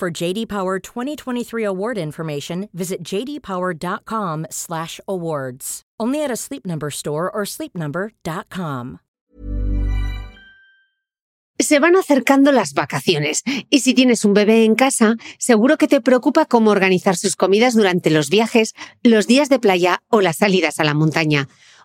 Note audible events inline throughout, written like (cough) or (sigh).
For JD Power 2023 award information, visit jdpower.com/awards. Only at a Sleep Number store or sleepnumber.com. Se van acercando las vacaciones y si tienes un bebé en casa, seguro que te preocupa cómo organizar sus comidas durante los viajes, los días de playa o las salidas a la montaña.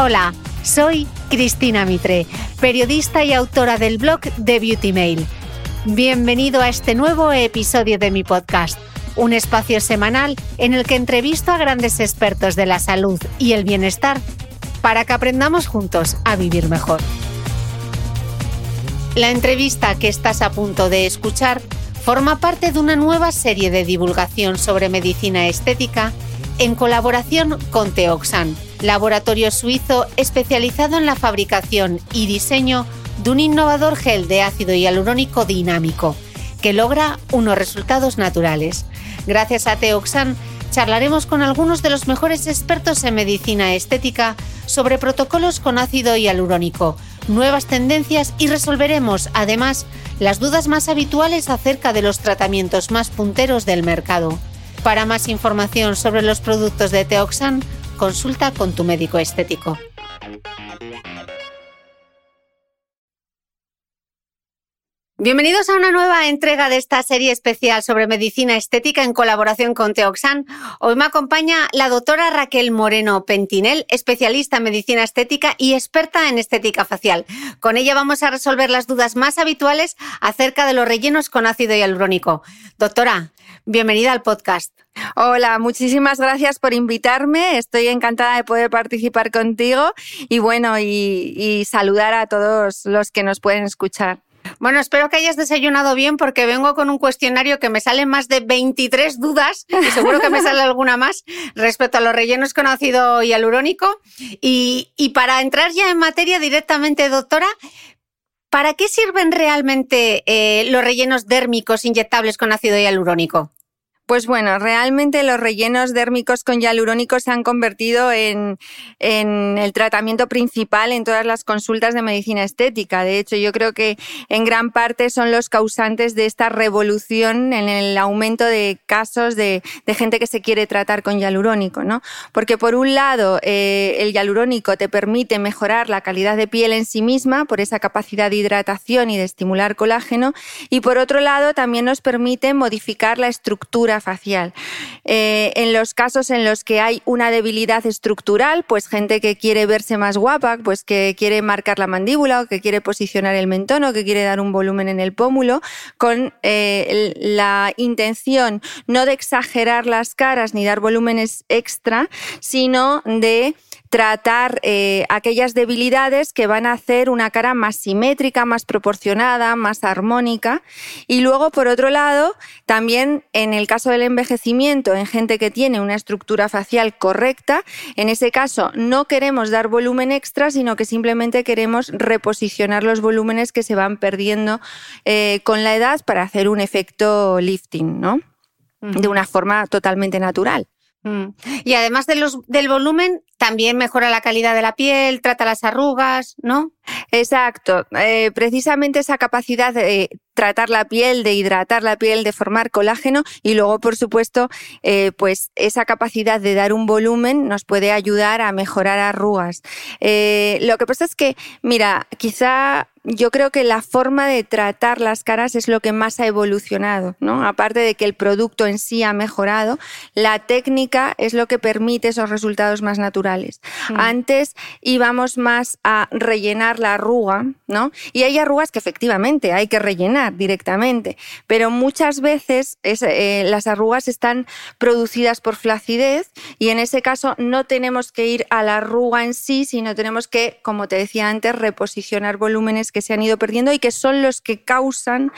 Hola, soy Cristina Mitre, periodista y autora del blog The Beauty Mail. Bienvenido a este nuevo episodio de mi podcast, un espacio semanal en el que entrevisto a grandes expertos de la salud y el bienestar para que aprendamos juntos a vivir mejor. La entrevista que estás a punto de escuchar forma parte de una nueva serie de divulgación sobre medicina estética en colaboración con Teoxan laboratorio suizo especializado en la fabricación y diseño de un innovador gel de ácido hialurónico dinámico que logra unos resultados naturales. Gracias a Teoxan charlaremos con algunos de los mejores expertos en medicina estética sobre protocolos con ácido hialurónico, nuevas tendencias y resolveremos además las dudas más habituales acerca de los tratamientos más punteros del mercado. Para más información sobre los productos de Teoxan, consulta con tu médico estético. Bienvenidos a una nueva entrega de esta serie especial sobre medicina estética en colaboración con Teoxan. Hoy me acompaña la doctora Raquel Moreno Pentinel, especialista en medicina estética y experta en estética facial. Con ella vamos a resolver las dudas más habituales acerca de los rellenos con ácido hialurónico. Doctora, bienvenida al podcast. Hola, muchísimas gracias por invitarme. Estoy encantada de poder participar contigo y bueno, y, saludar a todos los que nos pueden escuchar. Bueno, espero que hayas desayunado bien porque vengo con un cuestionario que me salen más de 23 dudas y seguro que me sale alguna más respecto a los rellenos con ácido hialurónico. Y, para entrar ya en materia directamente, doctora, ¿para qué sirven realmente eh, los rellenos dérmicos inyectables con ácido hialurónico? Pues bueno, realmente los rellenos dérmicos con hialurónico se han convertido en, el tratamiento principal en todas las consultas de medicina estética. De hecho, yo creo que en gran parte son los causantes de esta revolución en el aumento de casos de, gente que se quiere tratar con hialurónico, ¿no? Porque por un lado, eh, el hialurónico te permite mejorar la calidad de piel en sí misma por esa capacidad de hidratación y de estimular colágeno, y por otro lado, también nos permite modificar la estructura facial. Eh, en los casos en los que hay una debilidad estructural, pues gente que quiere verse más guapa, pues que quiere marcar la mandíbula o que quiere posicionar el mentón o que quiere dar un volumen en el pómulo, con eh, la intención no de exagerar las caras ni dar volúmenes extra, sino de tratar eh, aquellas debilidades que van a hacer una cara más simétrica, más proporcionada, más armónica. Y luego, por otro lado, también en el caso del envejecimiento, en gente que tiene una estructura facial correcta, en ese caso no queremos dar volumen extra, sino que simplemente queremos reposicionar los volúmenes que se van perdiendo eh, con la edad para hacer un efecto lifting, ¿no? De una forma totalmente natural. Mm. Y además de los, del volumen, también mejora la calidad de la piel, trata las arrugas, ¿no? Exacto. Eh, precisamente esa capacidad de tratar la piel, de hidratar la piel, de formar colágeno y luego, por supuesto, eh, pues esa capacidad de dar un volumen nos puede ayudar a mejorar arrugas. Eh, lo que pasa es que, mira, quizá yo creo que la forma de tratar las caras es lo que más ha evolucionado, ¿no? Aparte de que el producto en sí ha mejorado, la técnica es lo que permite esos resultados más naturales. Antes íbamos más a rellenar la arruga, ¿no? Y hay arrugas que efectivamente hay que rellenar directamente, pero muchas veces eh, las arrugas están producidas por flacidez y en ese caso no tenemos que ir a la arruga en sí, sino tenemos que, como te decía antes, reposicionar volúmenes que se han ido perdiendo y que son los que causan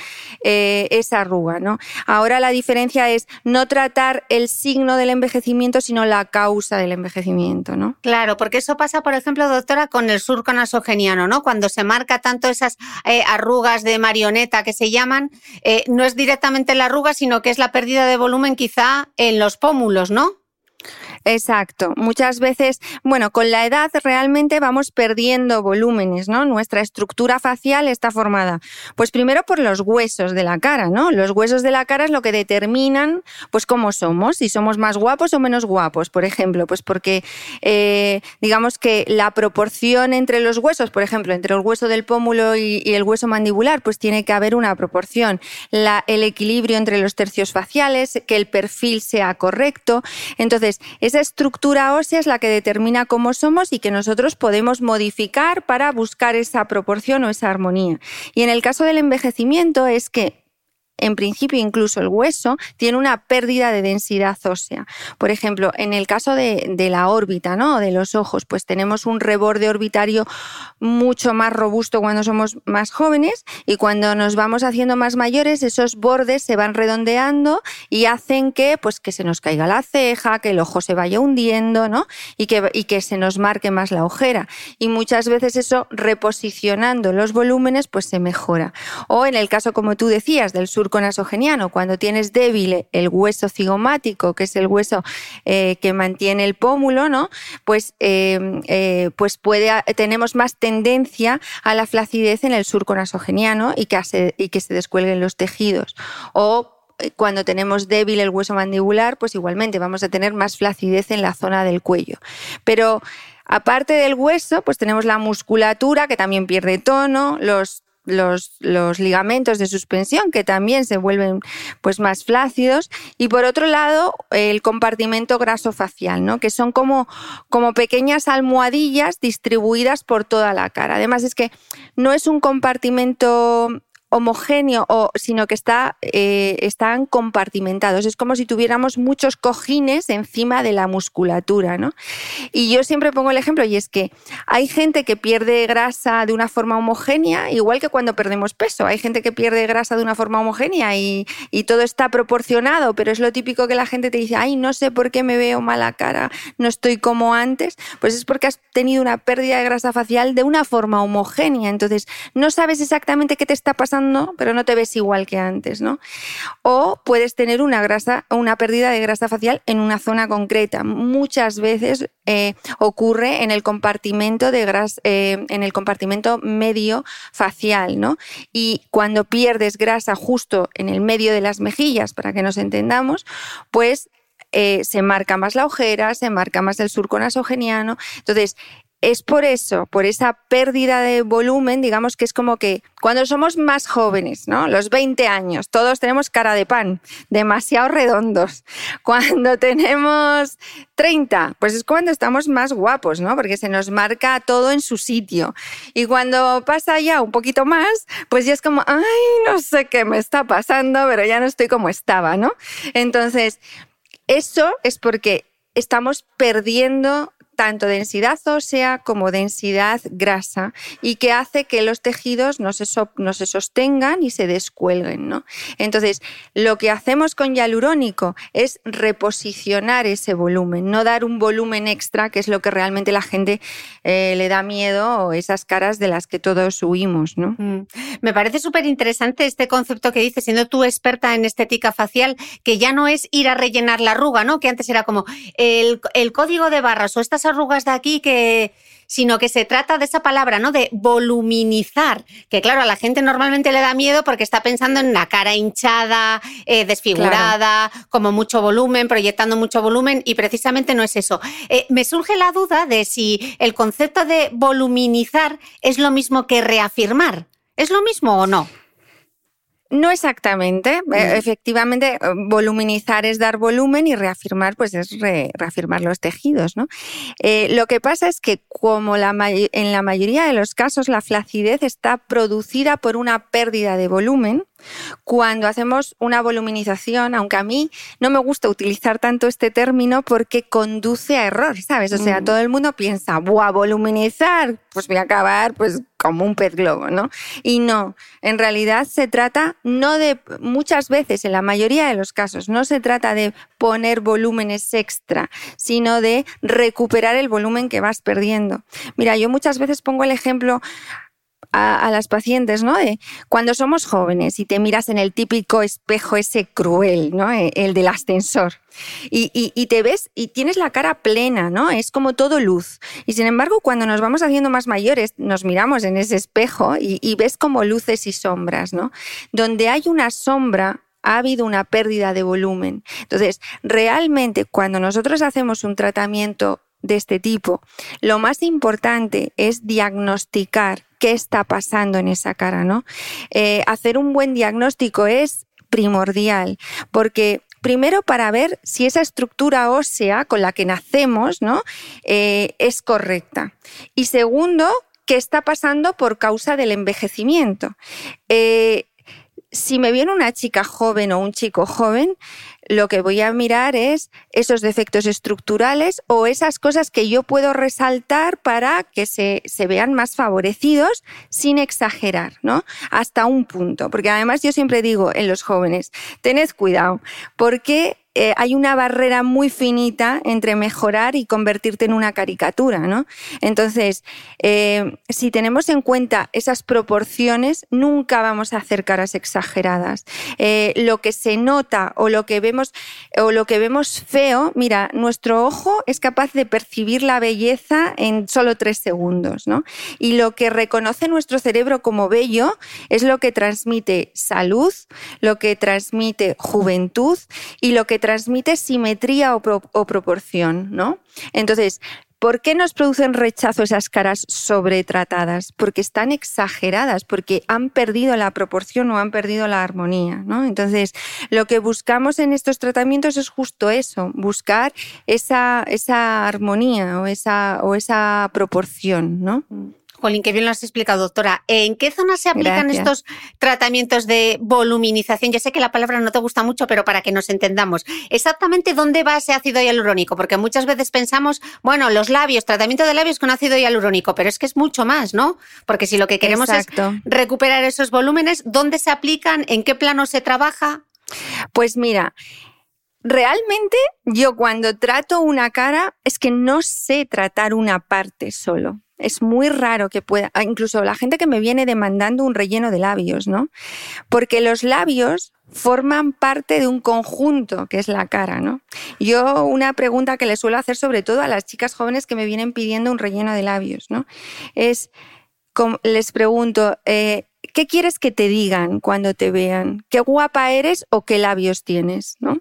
eh, esa arruga, ¿no? Ahora la diferencia es no tratar el signo del envejecimiento, sino la causa del envejecimiento, ¿no? Claro, porque eso pasa, por ejemplo, doctora, con el surco nasogeniano, ¿no? Cuando se marca tanto esas eh, arrugas de marioneta que se llaman, eh, no es directamente la arruga, sino que es la pérdida de volumen quizá en los pómulos, ¿no? Exacto. Muchas veces, bueno, con la edad realmente vamos perdiendo volúmenes, ¿no? Nuestra estructura facial está formada, pues primero por los huesos de la cara, ¿no? Los huesos de la cara es lo que determinan, pues, cómo somos, si somos más guapos o menos guapos, por ejemplo, pues porque, eh, digamos que la proporción entre los huesos, por ejemplo, entre el hueso del pómulo y, el hueso mandibular, pues tiene que haber una proporción. el equilibrio entre los tercios faciales, que el perfil sea correcto. Entonces, esa estructura ósea es la que determina cómo somos y que nosotros podemos modificar para buscar esa proporción o esa armonía. Y en el caso del envejecimiento es que en principio incluso el hueso, tiene una pérdida de densidad ósea. Por ejemplo, en el caso de, la órbita, ¿no? De los ojos, pues tenemos un reborde orbitario mucho más robusto cuando somos más jóvenes y cuando nos vamos haciendo más mayores, esos bordes se van redondeando y hacen que, pues, que se nos caiga la ceja, que el ojo se vaya hundiendo, ¿no? Y que, y que se nos marque más la ojera. Y muchas veces eso, reposicionando los volúmenes, pues se mejora. O en el caso, como tú decías, del sur nasogeniano, cuando tienes débil el hueso cigomático, que es el hueso eh, que mantiene el pómulo, ¿no? Pues, em, eh, pues puede, tenemos más tendencia a la flacidez en el surco nasogeniano y que, y que se descuelguen los tejidos. O eh, cuando tenemos débil el hueso mandibular, pues igualmente vamos a tener más flacidez en la zona del cuello. Pero aparte del hueso, pues tenemos la musculatura que también pierde tono, los los, ligamentos de suspensión que también se vuelven pues más flácidos y por otro lado el compartimento graso facial, ¿no? que son como, como pequeñas almohadillas distribuidas por toda la cara. Además es que no es un compartimento homogéneo, o, sino que está, eh, están compartimentados. Es como si tuviéramos muchos cojines encima de la musculatura. ¿no? Y yo siempre pongo el ejemplo, y es que hay gente que pierde grasa de una forma homogénea, igual que cuando perdemos peso. Hay gente que pierde grasa de una forma homogénea y, y todo está proporcionado, pero es lo típico que la gente te dice, ay, no sé por qué me veo mala cara, no estoy como antes. Pues es porque has tenido una pérdida de grasa facial de una forma homogénea. Entonces, no sabes exactamente qué te está pasando pero no te ves igual que antes, ¿no? O puedes tener una grasa, una pérdida de grasa facial en una zona concreta. Muchas veces eh, ocurre en el compartimento de grasa, eh, en el compartimento medio facial, ¿no? Y cuando pierdes grasa justo en el medio de las mejillas, para que nos entendamos, pues eh, se marca más la ojera, se marca más el surco nasogeniano. Entonces, es por eso, por esa pérdida de volumen, digamos que es como que cuando somos más jóvenes, ¿no? Los 20 años, todos tenemos cara de pan, demasiado redondos. (laughs) Cuando tenemos 30, pues es cuando estamos más guapos, ¿no? Porque se nos marca todo en su sitio. Y cuando pasa ya un poquito más, pues ya es como, ay, no sé qué me está pasando, pero ya no estoy como estaba, ¿no? Entonces, eso es porque estamos perdiendo tanto densidad ósea como densidad grasa y que hace que los tejidos no se, no se sostengan y se descuelguen. ¿no? Entonces, lo que hacemos con hialurónico es reposicionar ese volumen, no dar un volumen extra, que es lo que realmente la gente eh, le da miedo o esas caras de las que todos huimos. ¿no? Mm. Me parece súper interesante este concepto que dices, siendo tú experta en estética facial, que ya no es ir a rellenar la arruga, ¿no? que antes era como el, el código de barras o estas arrugas de aquí que sino que se trata de esa palabra, ¿no? De voluminizar, que claro, a la gente normalmente le da miedo porque está pensando en la cara hinchada, eh, desfigurada, como mucho volumen, proyectando mucho volumen, y precisamente no es eso. Eh, me surge la duda de si el concepto de voluminizar es lo mismo que reafirmar. ¿Es lo mismo o no? No exactamente. Eh, efectivamente, eh, voluminizar es dar volumen y reafirmar, pues es reafirmar los tejidos. ¿no? Eh, lo que pasa es que, como la en la mayoría de los casos, la flacidez está producida por una pérdida de volumen cuando hacemos una voluminización, aunque a mí no me gusta utilizar tanto este término porque conduce a error, ¿sabes? O sea, mm. todo el mundo piensa, ¡buah, voluminizar! Pues voy a acabar pues como un pez globo, ¿no? Y no, en realidad se trata no de, muchas veces, en la mayoría de los casos, no se trata de poner volúmenes extra, sino de recuperar el volumen que vas perdiendo. Mira, yo muchas veces pongo el ejemplo a, las pacientes, ¿no? Cuando somos jóvenes y te miras en el típico espejo ese cruel, ¿no? E, el del ascensor. Y, te ves y tienes la cara plena, ¿no? Es como todo luz. Y sin embargo, cuando nos vamos haciendo más mayores, nos miramos en ese espejo y, y ves como luces y sombras, ¿no? Donde hay una sombra, ha habido una pérdida de volumen. Entonces, realmente cuando nosotros hacemos un tratamiento de este tipo, lo más importante es diagnosticar qué está pasando en esa cara, ¿no? Eh, hacer un buen diagnóstico es primordial, porque primero para ver si esa estructura ósea con la que nacemos, ¿no? Eh, es correcta. Y segundo, qué está pasando por causa del envejecimiento. Eh, si me viene una chica joven o un chico joven, lo que voy a mirar es esos defectos estructurales o esas cosas que yo puedo resaltar para que se, se, vean más favorecidos sin exagerar, ¿no? Hasta un punto. Porque además yo siempre digo en los jóvenes, tened cuidado, porque eh, hay una barrera muy finita entre mejorar y convertirte en una caricatura, ¿no? Entonces, eh, si tenemos en cuenta esas proporciones, nunca vamos a hacer caras exageradas. Eh, lo que se nota o lo que vemos o lo que vemos feo, mira, nuestro ojo es capaz de percibir la belleza en solo tres segundos, ¿no? Y lo que reconoce nuestro cerebro como bello es lo que transmite salud, lo que transmite juventud y lo que transmite simetría o, proporción, ¿no? Entonces, ¿Por qué nos producen rechazo esas caras sobretratadas? Porque están exageradas, porque han perdido la proporción o han perdido la armonía. ¿no? Entonces, lo que buscamos en estos tratamientos es justo eso, buscar esa, esa armonía o esa, o esa proporción. ¿no? Jolín, qué bien lo has explicado, doctora. ¿En qué zonas se aplican estos tratamientos de voluminización? Yo sé que la palabra no te gusta mucho, pero para que nos entendamos, exactamente dónde va ese ácido hialurónico, porque muchas veces pensamos, bueno, los labios, tratamiento de labios con ácido hialurónico, pero es que es mucho más, ¿no? Porque si lo que queremos es recuperar esos volúmenes, ¿dónde se aplican? ¿En qué plano se trabaja? Pues mira, Realmente yo cuando trato una cara es que no sé tratar una parte solo es muy raro que pueda, ah, incluso la gente que me viene demandando un relleno de labios, ¿no? Porque los labios forman parte de un conjunto que es la cara, ¿no? Yo una pregunta que le suelo hacer sobre todo a las chicas jóvenes que me vienen pidiendo un relleno de labios, ¿no? Es, les pregunto, eh, ¿qué quieres que te digan cuando te vean? ¿Qué guapa eres o qué labios tienes? ¿no?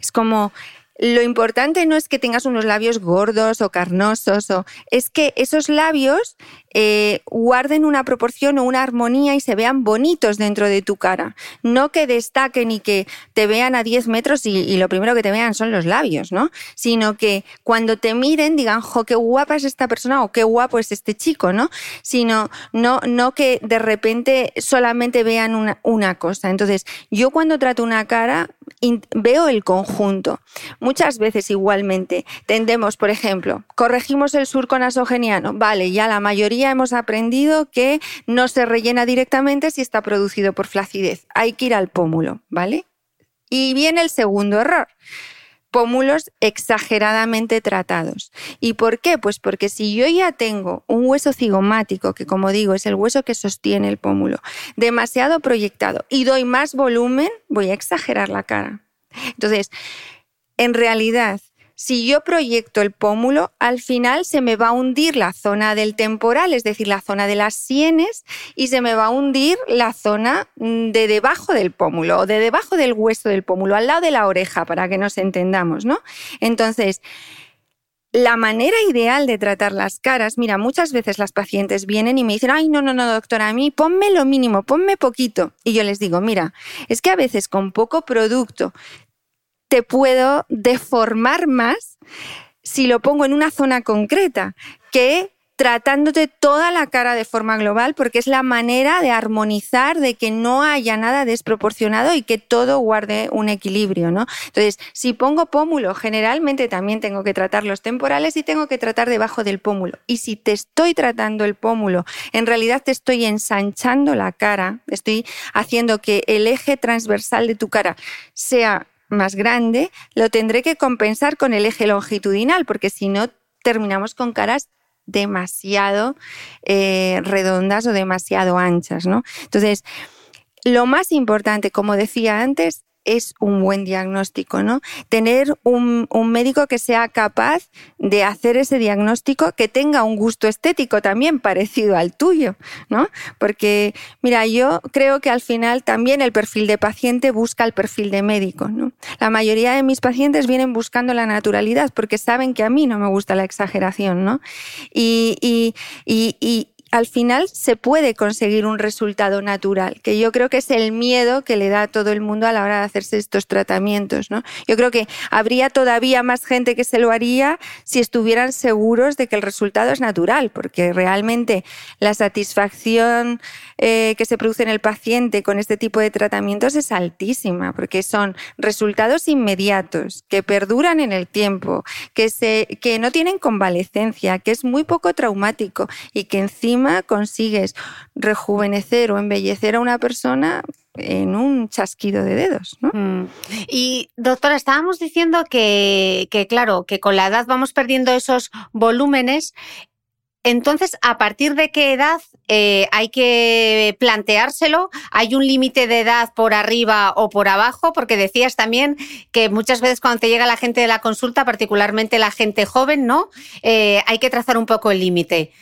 Es como, lo importante no es que tengas unos labios gordos o carnosos, o, es que esos labios eh, guarden una proporción o una armonía y se vean bonitos dentro de tu cara. No que destaquen y que te vean a 10 metros y, lo primero que te vean son los labios, ¿no? Sino que cuando te miren digan, jo, qué guapa es esta persona o qué guapo es este chico, ¿no? Sino no, no que de repente solamente vean una, una cosa. Entonces, yo cuando trato una cara veo el conjunto. Muchas veces igualmente tendemos, por ejemplo, corregimos el surco nasogeniano. Vale, ya la mayoría hemos aprendido que no se rellena directamente si está producido por flacidez. Hay que ir al pómulo, ¿vale? Y viene el segundo error pómulos exageradamente tratados. ¿Y por qué? Pues porque si yo ya tengo un hueso cigomático, que como digo es el hueso que sostiene el pómulo, demasiado proyectado y doy más volumen, voy a exagerar la cara. Entonces, en realidad, si yo proyecto el pómulo, al final se me va a hundir la zona del temporal, es decir, la zona de las sienes, y se me va a hundir la zona mm, de debajo del pómulo o de debajo del hueso del pómulo, al lado de la oreja, para que nos entendamos, ¿no? Entonces, la manera ideal de tratar las caras, mira, muchas veces las pacientes vienen y me dicen, ay, no, no, no, doctora, a mí ponme lo mínimo, ponme poquito. Y yo les digo, mira, es que a veces con poco producto te puedo deformar más si lo pongo en una zona concreta que tratándote toda la cara de forma global, porque es la manera de armonizar, de que no haya nada desproporcionado y que todo guarde un equilibrio, ¿no? Entonces, si pongo pómulo, generalmente también tengo que tratar los temporales y tengo que tratar debajo del pómulo. Y si te estoy tratando el pómulo, en realidad te estoy ensanchando la cara, estoy haciendo que el eje transversal de tu cara sea más grande, lo tendré que compensar con el eje longitudinal, porque si no, terminamos con caras demasiado eh, redondas o demasiado anchas, ¿no? Entonces, lo más importante, como decía antes, es un buen diagnóstico, ¿no? Tener un, médico que sea capaz de hacer ese diagnóstico, que tenga un gusto estético también parecido al tuyo, ¿no? Porque, mira, yo creo que al final también el perfil de paciente busca el perfil de médico, ¿no? La mayoría de mis pacientes vienen buscando la naturalidad porque saben que a mí no me gusta la exageración, ¿no? y, y, y al final se puede conseguir un resultado natural, que yo creo que es el miedo que le da a todo el mundo a la hora de hacerse estos tratamientos. ¿no? Yo creo que habría todavía más gente que se lo haría si estuvieran seguros de que el resultado es natural, porque realmente la satisfacción eh, que se produce en el paciente con este tipo de tratamientos es altísima, porque son resultados inmediatos, que perduran en el tiempo, que, se, que no tienen convalecencia, que es muy poco traumático y que encima consigues rejuvenecer o embellecer a una persona en un chasquido de dedos. Mm. Y doctora, estábamos diciendo que, claro, que con la edad vamos perdiendo esos volúmenes. Entonces, ¿a partir de qué edad eh, hay que planteárselo? ¿Hay un límite de edad por arriba o por abajo? Porque decías también que muchas veces cuando te llega la gente de la consulta, particularmente la gente joven, ¿no? Eh, hay que trazar un poco el límite.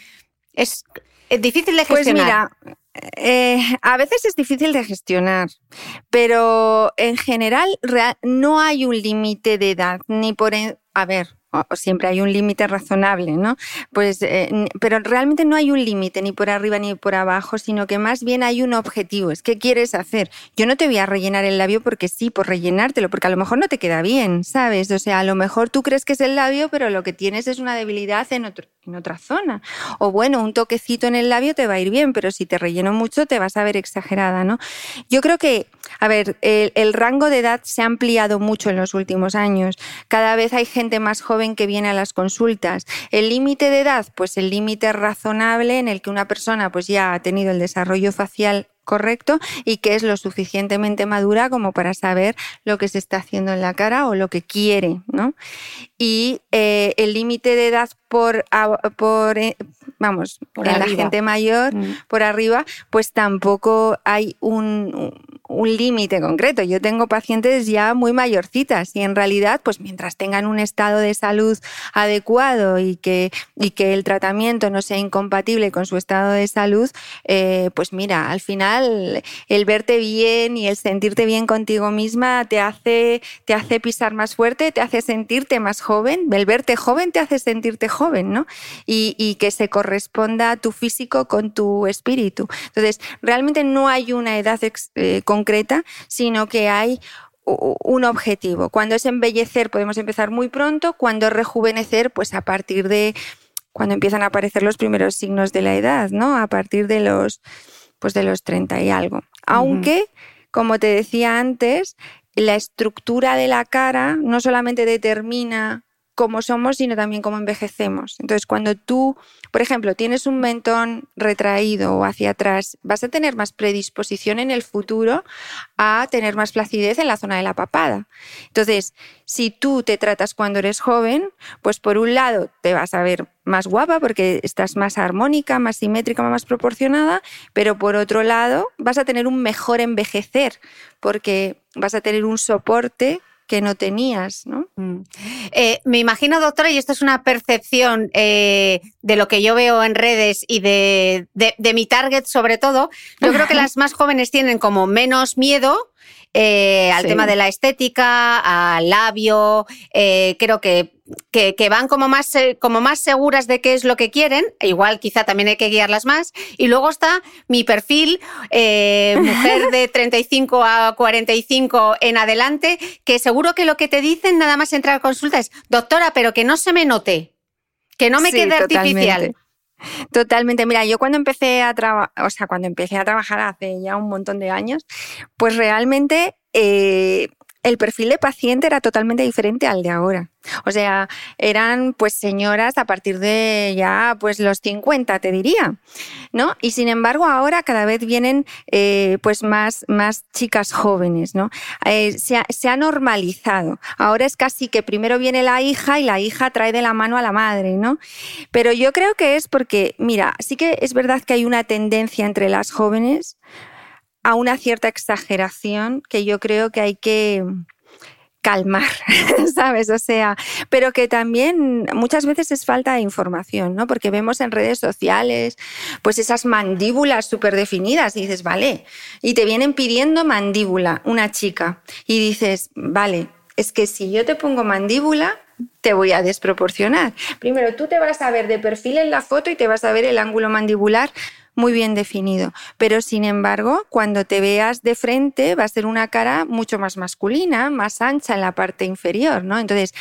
Es, difícil de gestionar. Pues mira, eh, a veces es difícil de gestionar, pero en general no hay un límite de edad, ni por... A ver, siempre hay un límite razonable, ¿no? Pues, eh, pero realmente no hay un límite ni por arriba ni por abajo, sino que más bien hay un objetivo. Es qué quieres hacer. Yo no te voy a rellenar el labio porque sí, por rellenártelo, porque a lo mejor no te queda bien, ¿sabes? O sea, a lo mejor tú crees que es el labio, pero lo que tienes es una debilidad en, en otra zona. O bueno, un toquecito en el labio te va a ir bien, pero si te relleno mucho te vas a ver exagerada, ¿no? Yo creo que, a ver, el, el rango de edad se ha ampliado mucho en los últimos años. Cada vez hay gente más joven que viene a las consultas. El límite de edad, pues el límite razonable en el que una persona pues ya ha tenido el desarrollo facial correcto y que es lo suficientemente madura como para saber lo que se está haciendo en la cara o lo que quiere, ¿no? Y eh, el límite de edad por, por eh, vamos, por la gente mayor, mm. por arriba, pues tampoco hay un, un límite concreto. Yo tengo pacientes ya muy mayorcitas y en realidad, pues mientras tengan un estado de salud adecuado y que, y que el tratamiento no sea incompatible con su estado de salud, eh, pues mira, al final el verte bien y el sentirte bien contigo misma te hace, te hace pisar más fuerte, te hace sentirte más joven. El verte joven te hace sentirte joven, ¿no? Y, y que se corresponda tu físico con tu espíritu. Entonces, realmente no hay una edad eh, concreta, sino que hay un objetivo. Cuando es embellecer podemos empezar muy pronto, cuando es rejuvenecer, pues a partir de cuando empiezan a aparecer los primeros signos de la edad, ¿no? A partir de los pues de los 30 y algo. Aunque, como te decía antes, la estructura de la cara no solamente determina cómo somos, sino también cómo envejecemos. Entonces, cuando tú, por ejemplo, tienes un mentón retraído o hacia atrás, vas a tener más predisposición en el futuro a tener más placidez en la zona de la papada. Entonces, si tú te tratas cuando eres joven, pues por un lado te vas a ver más guapa porque estás más armónica, más simétrica, más proporcionada, pero por otro lado vas a tener un mejor envejecer porque vas a tener un soporte que no tenías, ¿no? Mm. Eh, me imagino, doctora, y esto es una percepción eh, de lo que yo veo en redes y de, de mi target sobre todo, yo creo que (laughs) las más jóvenes tienen como menos miedo eh, al tema de la estética, al labio, eh, creo que, que, van como más, eh, como más seguras de qué es lo que quieren, igual quizá también hay que guiarlas más, y luego está mi perfil, (laughs) mujer de 35 a 45 en adelante, que seguro que lo que te dicen nada más entrar a consulta es, doctora, pero que no se me note, que no me quede artificial. Totalmente. Mira, yo cuando empecé a trabajar, o sea, cuando empecé a trabajar hace ya un montón de años, pues realmente eh, el perfil de paciente era totalmente diferente al de ahora. O sea, eran pues señoras a partir de ya pues los 50, te diría, ¿no? Y sin embargo ahora cada vez vienen eh, pues más, más chicas jóvenes, ¿no? Eh, se, ha, se, ha, normalizado. Ahora es casi que primero viene la hija y la hija trae de la mano a la madre, ¿no? Pero yo creo que es porque, mira, sí que es verdad que hay una tendencia entre las jóvenes a una cierta exageración que yo creo que hay que calmar, (laughs) ¿sabes? O sea, pero que también muchas veces es falta de información, ¿no? Porque vemos en redes sociales pues esas mandíbulas súper definidas y dices, vale, y te vienen pidiendo mandíbula, una chica, y dices, vale, es que si yo te pongo mandíbula, te voy a desproporcionar. Primero, tú te vas a ver de perfil en la foto y te vas a ver el ángulo mandibular muy bien definido. Pero sin embargo, cuando te veas de frente va a ser una cara mucho más masculina, más ancha en la parte inferior, ¿no? Entonces,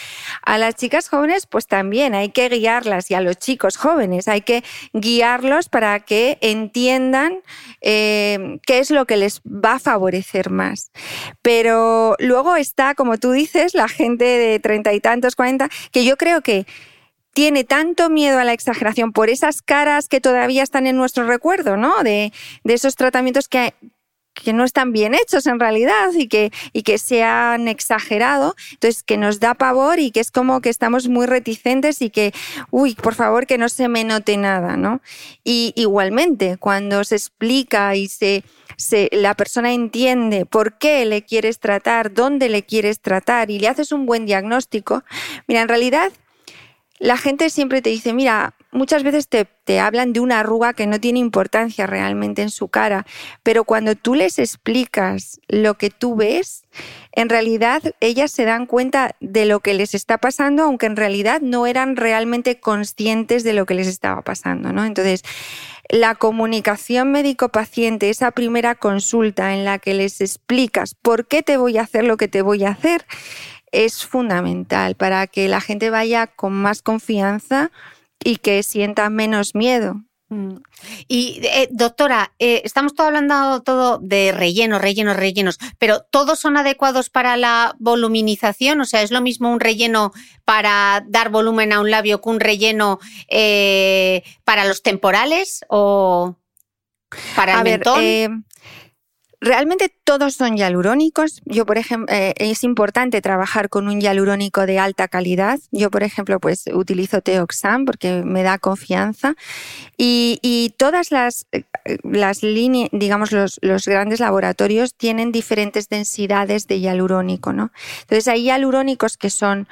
a las chicas jóvenes, pues también hay que guiarlas y a los chicos jóvenes hay que guiarlos para que entiendan eh, qué es lo que les va a favorecer más. Pero luego está, como tú dices, la gente de treinta y tantos, cuarenta, que yo creo que tiene tanto miedo a la exageración por esas caras que todavía están en nuestro recuerdo, ¿no? De, esos tratamientos que, no están bien hechos en realidad y que, y que se han exagerado, entonces que nos da pavor y que es como que estamos muy reticentes y que, uy, por favor, que no se me note nada, ¿no? Y igualmente, cuando se explica y se, se, la persona entiende por qué le quieres tratar, dónde le quieres tratar y le haces un buen diagnóstico, mira, en realidad la gente siempre te dice, mira, muchas veces te, hablan de una arruga que no tiene importancia realmente en su cara, pero cuando tú les explicas lo que tú ves, en realidad ellas se dan cuenta de lo que les está pasando, aunque en realidad no eran realmente conscientes de lo que les estaba pasando, ¿no? Entonces, la comunicación médico-paciente, esa primera consulta en la que les explicas por qué te voy a hacer lo que te voy a hacer, es fundamental para que la gente vaya con más confianza y que sienta menos miedo. Mm. Y eh, doctora, eh, estamos todo hablando todo de rellenos, rellenos, rellenos, pero ¿todos son adecuados para la voluminización? O sea, ¿es lo mismo un relleno para dar volumen a un labio que un relleno eh, para los temporales o para el mentón? Realmente todos son hialurónicos. Yo, por ejemplo, eh, es importante trabajar con un hialurónico de alta calidad. Yo, por ejemplo, pues utilizo Teoxam porque me da confianza. Y, todas las, eh, las líneas, digamos, los, los, grandes laboratorios tienen diferentes densidades de hialurónico, ¿no? Entonces hay hialurónicos que son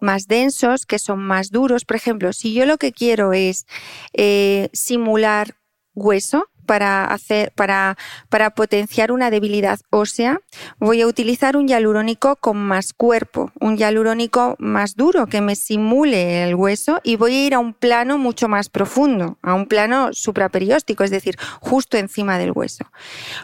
más densos, que son más duros. Por ejemplo, si yo lo que quiero es eh, simular hueso, para, hacer, para, para potenciar una debilidad ósea, voy a utilizar un hialurónico con más cuerpo, un hialurónico más duro que me simule el hueso y voy a ir a un plano mucho más profundo, a un plano supraperióstico, es decir, justo encima del hueso.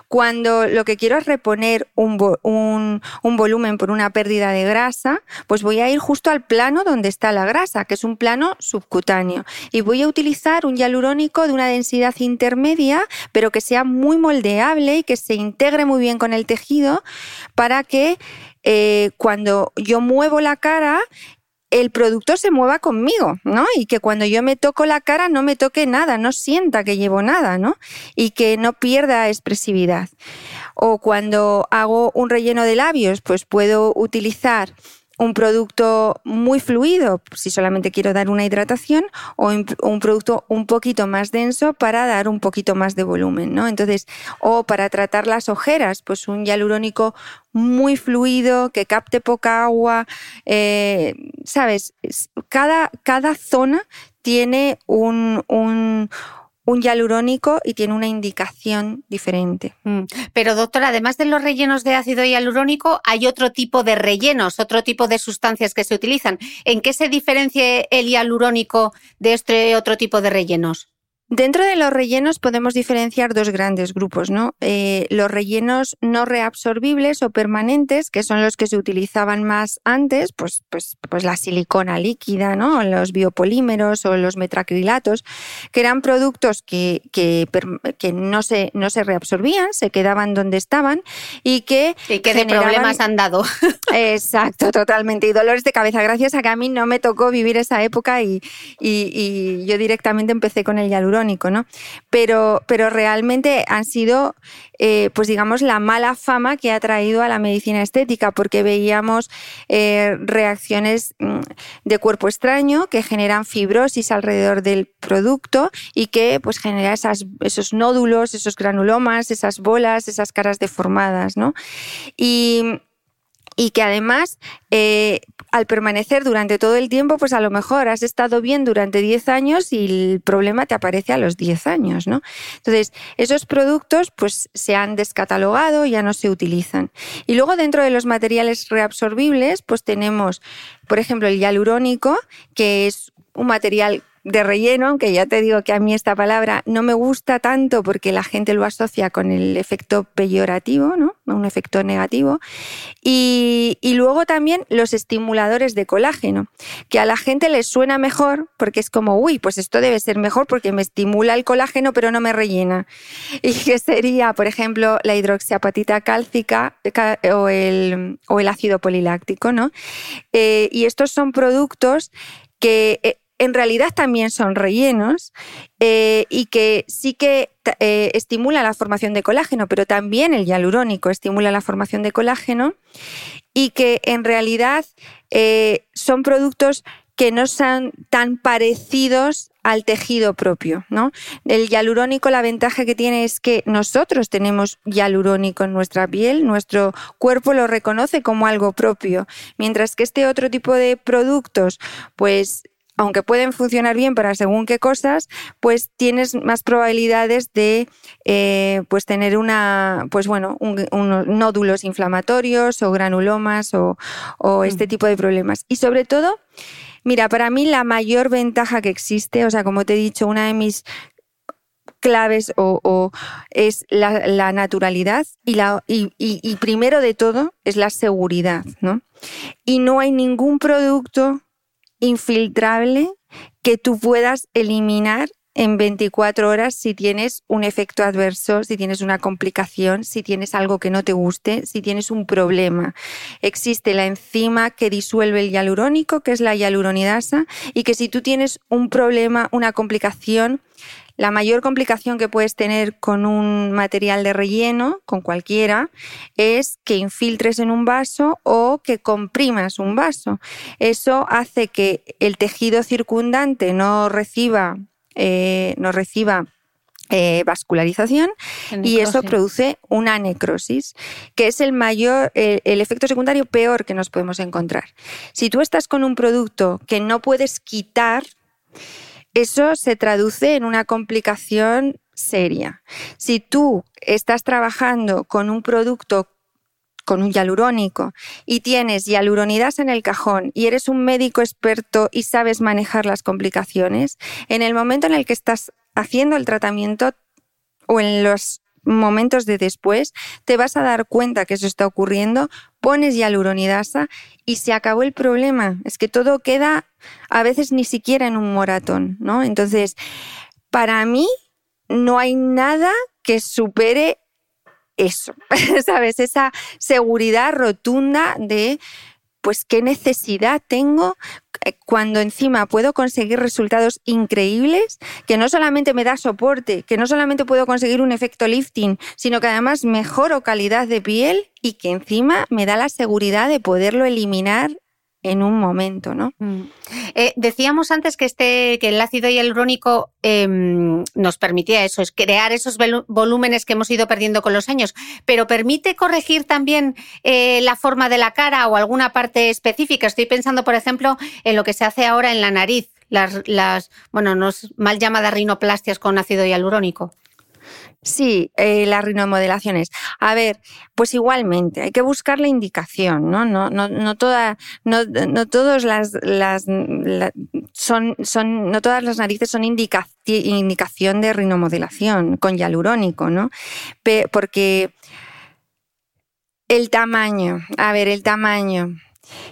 Cuando lo que quiero es reponer un, un, un volumen por una pérdida de grasa, pues voy a ir justo al plano donde está la grasa, que es un plano subcutáneo, y voy a utilizar un hialurónico de una densidad intermedia pero que sea muy moldeable y que se integre muy bien con el tejido para que eh, cuando yo muevo la cara, el producto se mueva conmigo, ¿no? Y que cuando yo me toco la cara no me toque nada, no sienta que llevo nada, ¿no? Y que no pierda expresividad. O cuando hago un relleno de labios, pues puedo utilizar un producto muy fluido, si solamente quiero dar una hidratación, o un producto un poquito más denso para dar un poquito más de volumen, ¿no? Entonces, o para tratar las ojeras, pues un hialurónico muy fluido, que capte poca agua, eh, ¿sabes? Cada, cada zona tiene un, un un hialurónico y tiene una indicación diferente. Mm. Pero doctora, además de los rellenos de ácido hialurónico, hay otro tipo de rellenos, otro tipo de sustancias que se utilizan. ¿En qué se diferencia el hialurónico de este otro tipo de rellenos? Dentro de los rellenos podemos diferenciar dos grandes grupos, ¿no? Eh, los rellenos no reabsorbibles o permanentes, que son los que se utilizaban más antes, pues, pues, pues la silicona líquida, ¿no? Los biopolímeros o los metacrilatos, que eran productos que, que, que, no, se, no se reabsorbían, se quedaban donde estaban y que... Y que de problemas han dado. (laughs) (laughs) Exacto, totalmente. Y dolores de cabeza, gracias a que a mí no me tocó vivir esa época y, y, y yo directamente empecé con el hialurónico Pero, pero realmente han sido, eh, pues digamos, la mala fama que ha traído a la medicina estética, porque veíamos eh, reacciones mm, de cuerpo extraño que generan fibrosis alrededor del producto y que pues genera esos nódulos, esos granulomas, esas bolas, esas caras deformadas, ¿no? Y, y que además eh, al permanecer durante todo el tiempo, pues a lo mejor has estado bien durante 10 años y el problema te aparece a los 10 años, ¿no? Entonces, esos productos pues se han descatalogado, ya no se utilizan. Y luego dentro de los materiales reabsorbibles, pues tenemos, por ejemplo, el hialurónico, que es un material de relleno, aunque ya te digo que a mí esta palabra no me gusta tanto porque la gente lo asocia con el efecto peyorativo, ¿no? un efecto negativo. Y, luego también los estimuladores de colágeno, que a la gente les suena mejor porque es como, uy, pues esto debe ser mejor porque me estimula el colágeno pero no me rellena. (laughs) Y que sería, por ejemplo, la hidroxiapatita cálcica o el, o el ácido poliláctico, ¿no? Eh, y estos son productos que eh, en realidad también son rellenos eh, y que sí que eh, estimula la formación de colágeno, pero también el hialurónico estimula la formación de colágeno y que en realidad eh, son productos que no son tan parecidos al tejido propio. ¿no? El hialurónico, la ventaja que tiene es que nosotros tenemos hialurónico en nuestra piel, nuestro cuerpo lo reconoce como algo propio, mientras que este otro tipo de productos, pues aunque pueden funcionar bien para según qué cosas, pues tienes más probabilidades de eh, pues tener una, pues bueno, unos nódulos inflamatorios o granulomas o, este tipo de problemas. Y sobre todo, mira, para mí la mayor ventaja que existe, o sea, como te he dicho, una de mis claves o, es la, naturalidad y, la, y primero de todo es la seguridad, ¿no? Y no hay ningún producto infiltrable que tú puedas eliminar en 24 horas si tienes un efecto adverso, si tienes una complicación, si tienes algo que no te guste, si tienes un problema. Existe la enzima que disuelve el hialurónico, que es la hialuronidasa, y que si tú tienes un problema, una complicación, la mayor complicación que puedes tener con un material de relleno, con cualquiera, es que infiltres en un vaso o que comprimas un vaso. Eso hace que el tejido circundante no reciba, eh, no reciba eh, vascularización y eso produce una necrosis, que es el mayor, el, efecto secundario peor que nos podemos encontrar. Si tú estás con un producto que no puedes quitar, eso se traduce en una complicación seria. Si tú estás trabajando con un producto con un hialurónico y tienes hialuronidas en el cajón y eres un médico experto y sabes manejar las complicaciones, en el momento en el que estás haciendo el tratamiento o en los momentos de después, te vas a dar cuenta que eso está ocurriendo, pones hialuronidasa y se acabó el problema. Es que todo queda a veces ni siquiera en un moratón, ¿no? Entonces, para mí no hay nada que supere eso, (laughs) ¿sabes? Esa seguridad rotunda de pues qué necesidad tengo cuando encima puedo conseguir resultados increíbles, que no solamente me da soporte, que no solamente puedo conseguir un efecto lifting, sino que además mejoro calidad de piel y que encima me da la seguridad de poderlo eliminar en un momento, ¿no? Mm. Eh, decíamos antes que este, que el ácido hialurónico em, nos permitía eso, es crear esos volúmenes que hemos ido perdiendo con los años, pero permite corregir también eh, la forma de la cara o alguna parte específica. Estoy pensando, por ejemplo, en lo que se hace ahora en la nariz, las, las bueno, nos mal llamadas rinoplastias con ácido hialurónico. Sí, eh, las rinomodelaciones. A ver, pues igualmente, hay que buscar la indicación, ¿no? No, no, no, toda, no, no todas las, las son, son, no todas las narices son indicación de rinomodelación con hialurónico, ¿no? porque el tamaño, a ver, el tamaño.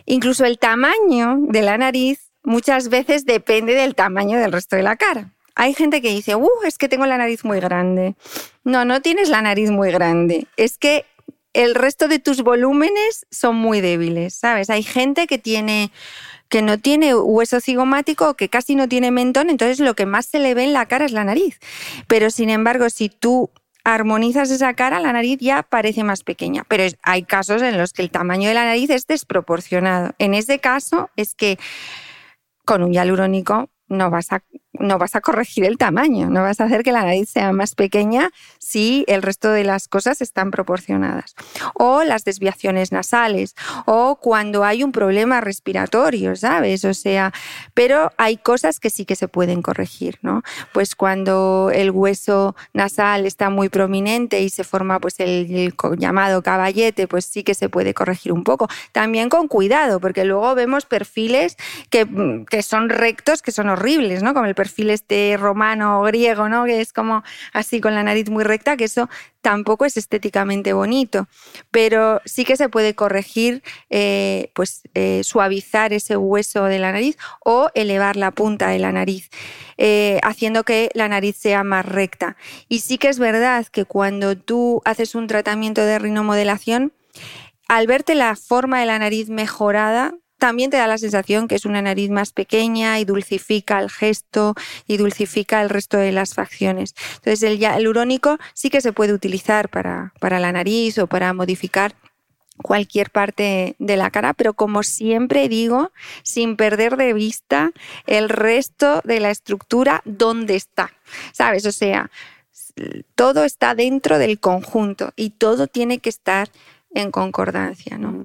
Incluso el tamaño de la nariz muchas veces depende del tamaño del resto de la cara. Hay gente que dice, uh, es que tengo la nariz muy grande. No, no tienes la nariz muy grande. Es que el resto de tus volúmenes son muy débiles, ¿sabes? Hay gente que tiene que no tiene hueso cigomático, que casi no tiene mentón, entonces lo que más se le ve en la cara es la nariz. Pero sin embargo, si tú armonizas esa cara, la nariz ya parece más pequeña. Pero hay casos en los que el tamaño de la nariz es desproporcionado. En ese caso es que con un hialurónico no vas a no vas a corregir el tamaño, no vas a hacer que la nariz sea más pequeña si el resto de las cosas están proporcionadas. O las desviaciones nasales, o cuando hay un problema respiratorio, ¿sabes? O sea, pero hay cosas que sí que se pueden corregir, ¿no? Pues cuando el hueso nasal está muy prominente y se forma pues el, llamado caballete, pues sí que se puede corregir un poco. También con cuidado, porque luego vemos perfiles que, que son rectos, que son horribles, ¿no? Como el perfil este romano o griego, ¿no? Que es como así con la nariz muy recta, que eso tampoco es estéticamente bonito, pero sí que se puede corregir, eh, pues eh, suavizar ese hueso de la nariz o elevar la punta de la nariz, eh, haciendo que la nariz sea más recta. Y sí que es verdad que cuando tú haces un tratamiento de rinomodelación, al verte la forma de la nariz mejorada, también te da la sensación que es una nariz más pequeña y dulcifica el gesto y dulcifica el resto de las facciones. Entonces el hialurónico sí que se puede utilizar para, para la nariz o para modificar cualquier parte de la cara, pero como siempre digo, sin perder de vista el resto de la estructura donde está, ¿sabes? O sea, todo está dentro del conjunto y todo tiene que estar en concordancia, ¿no?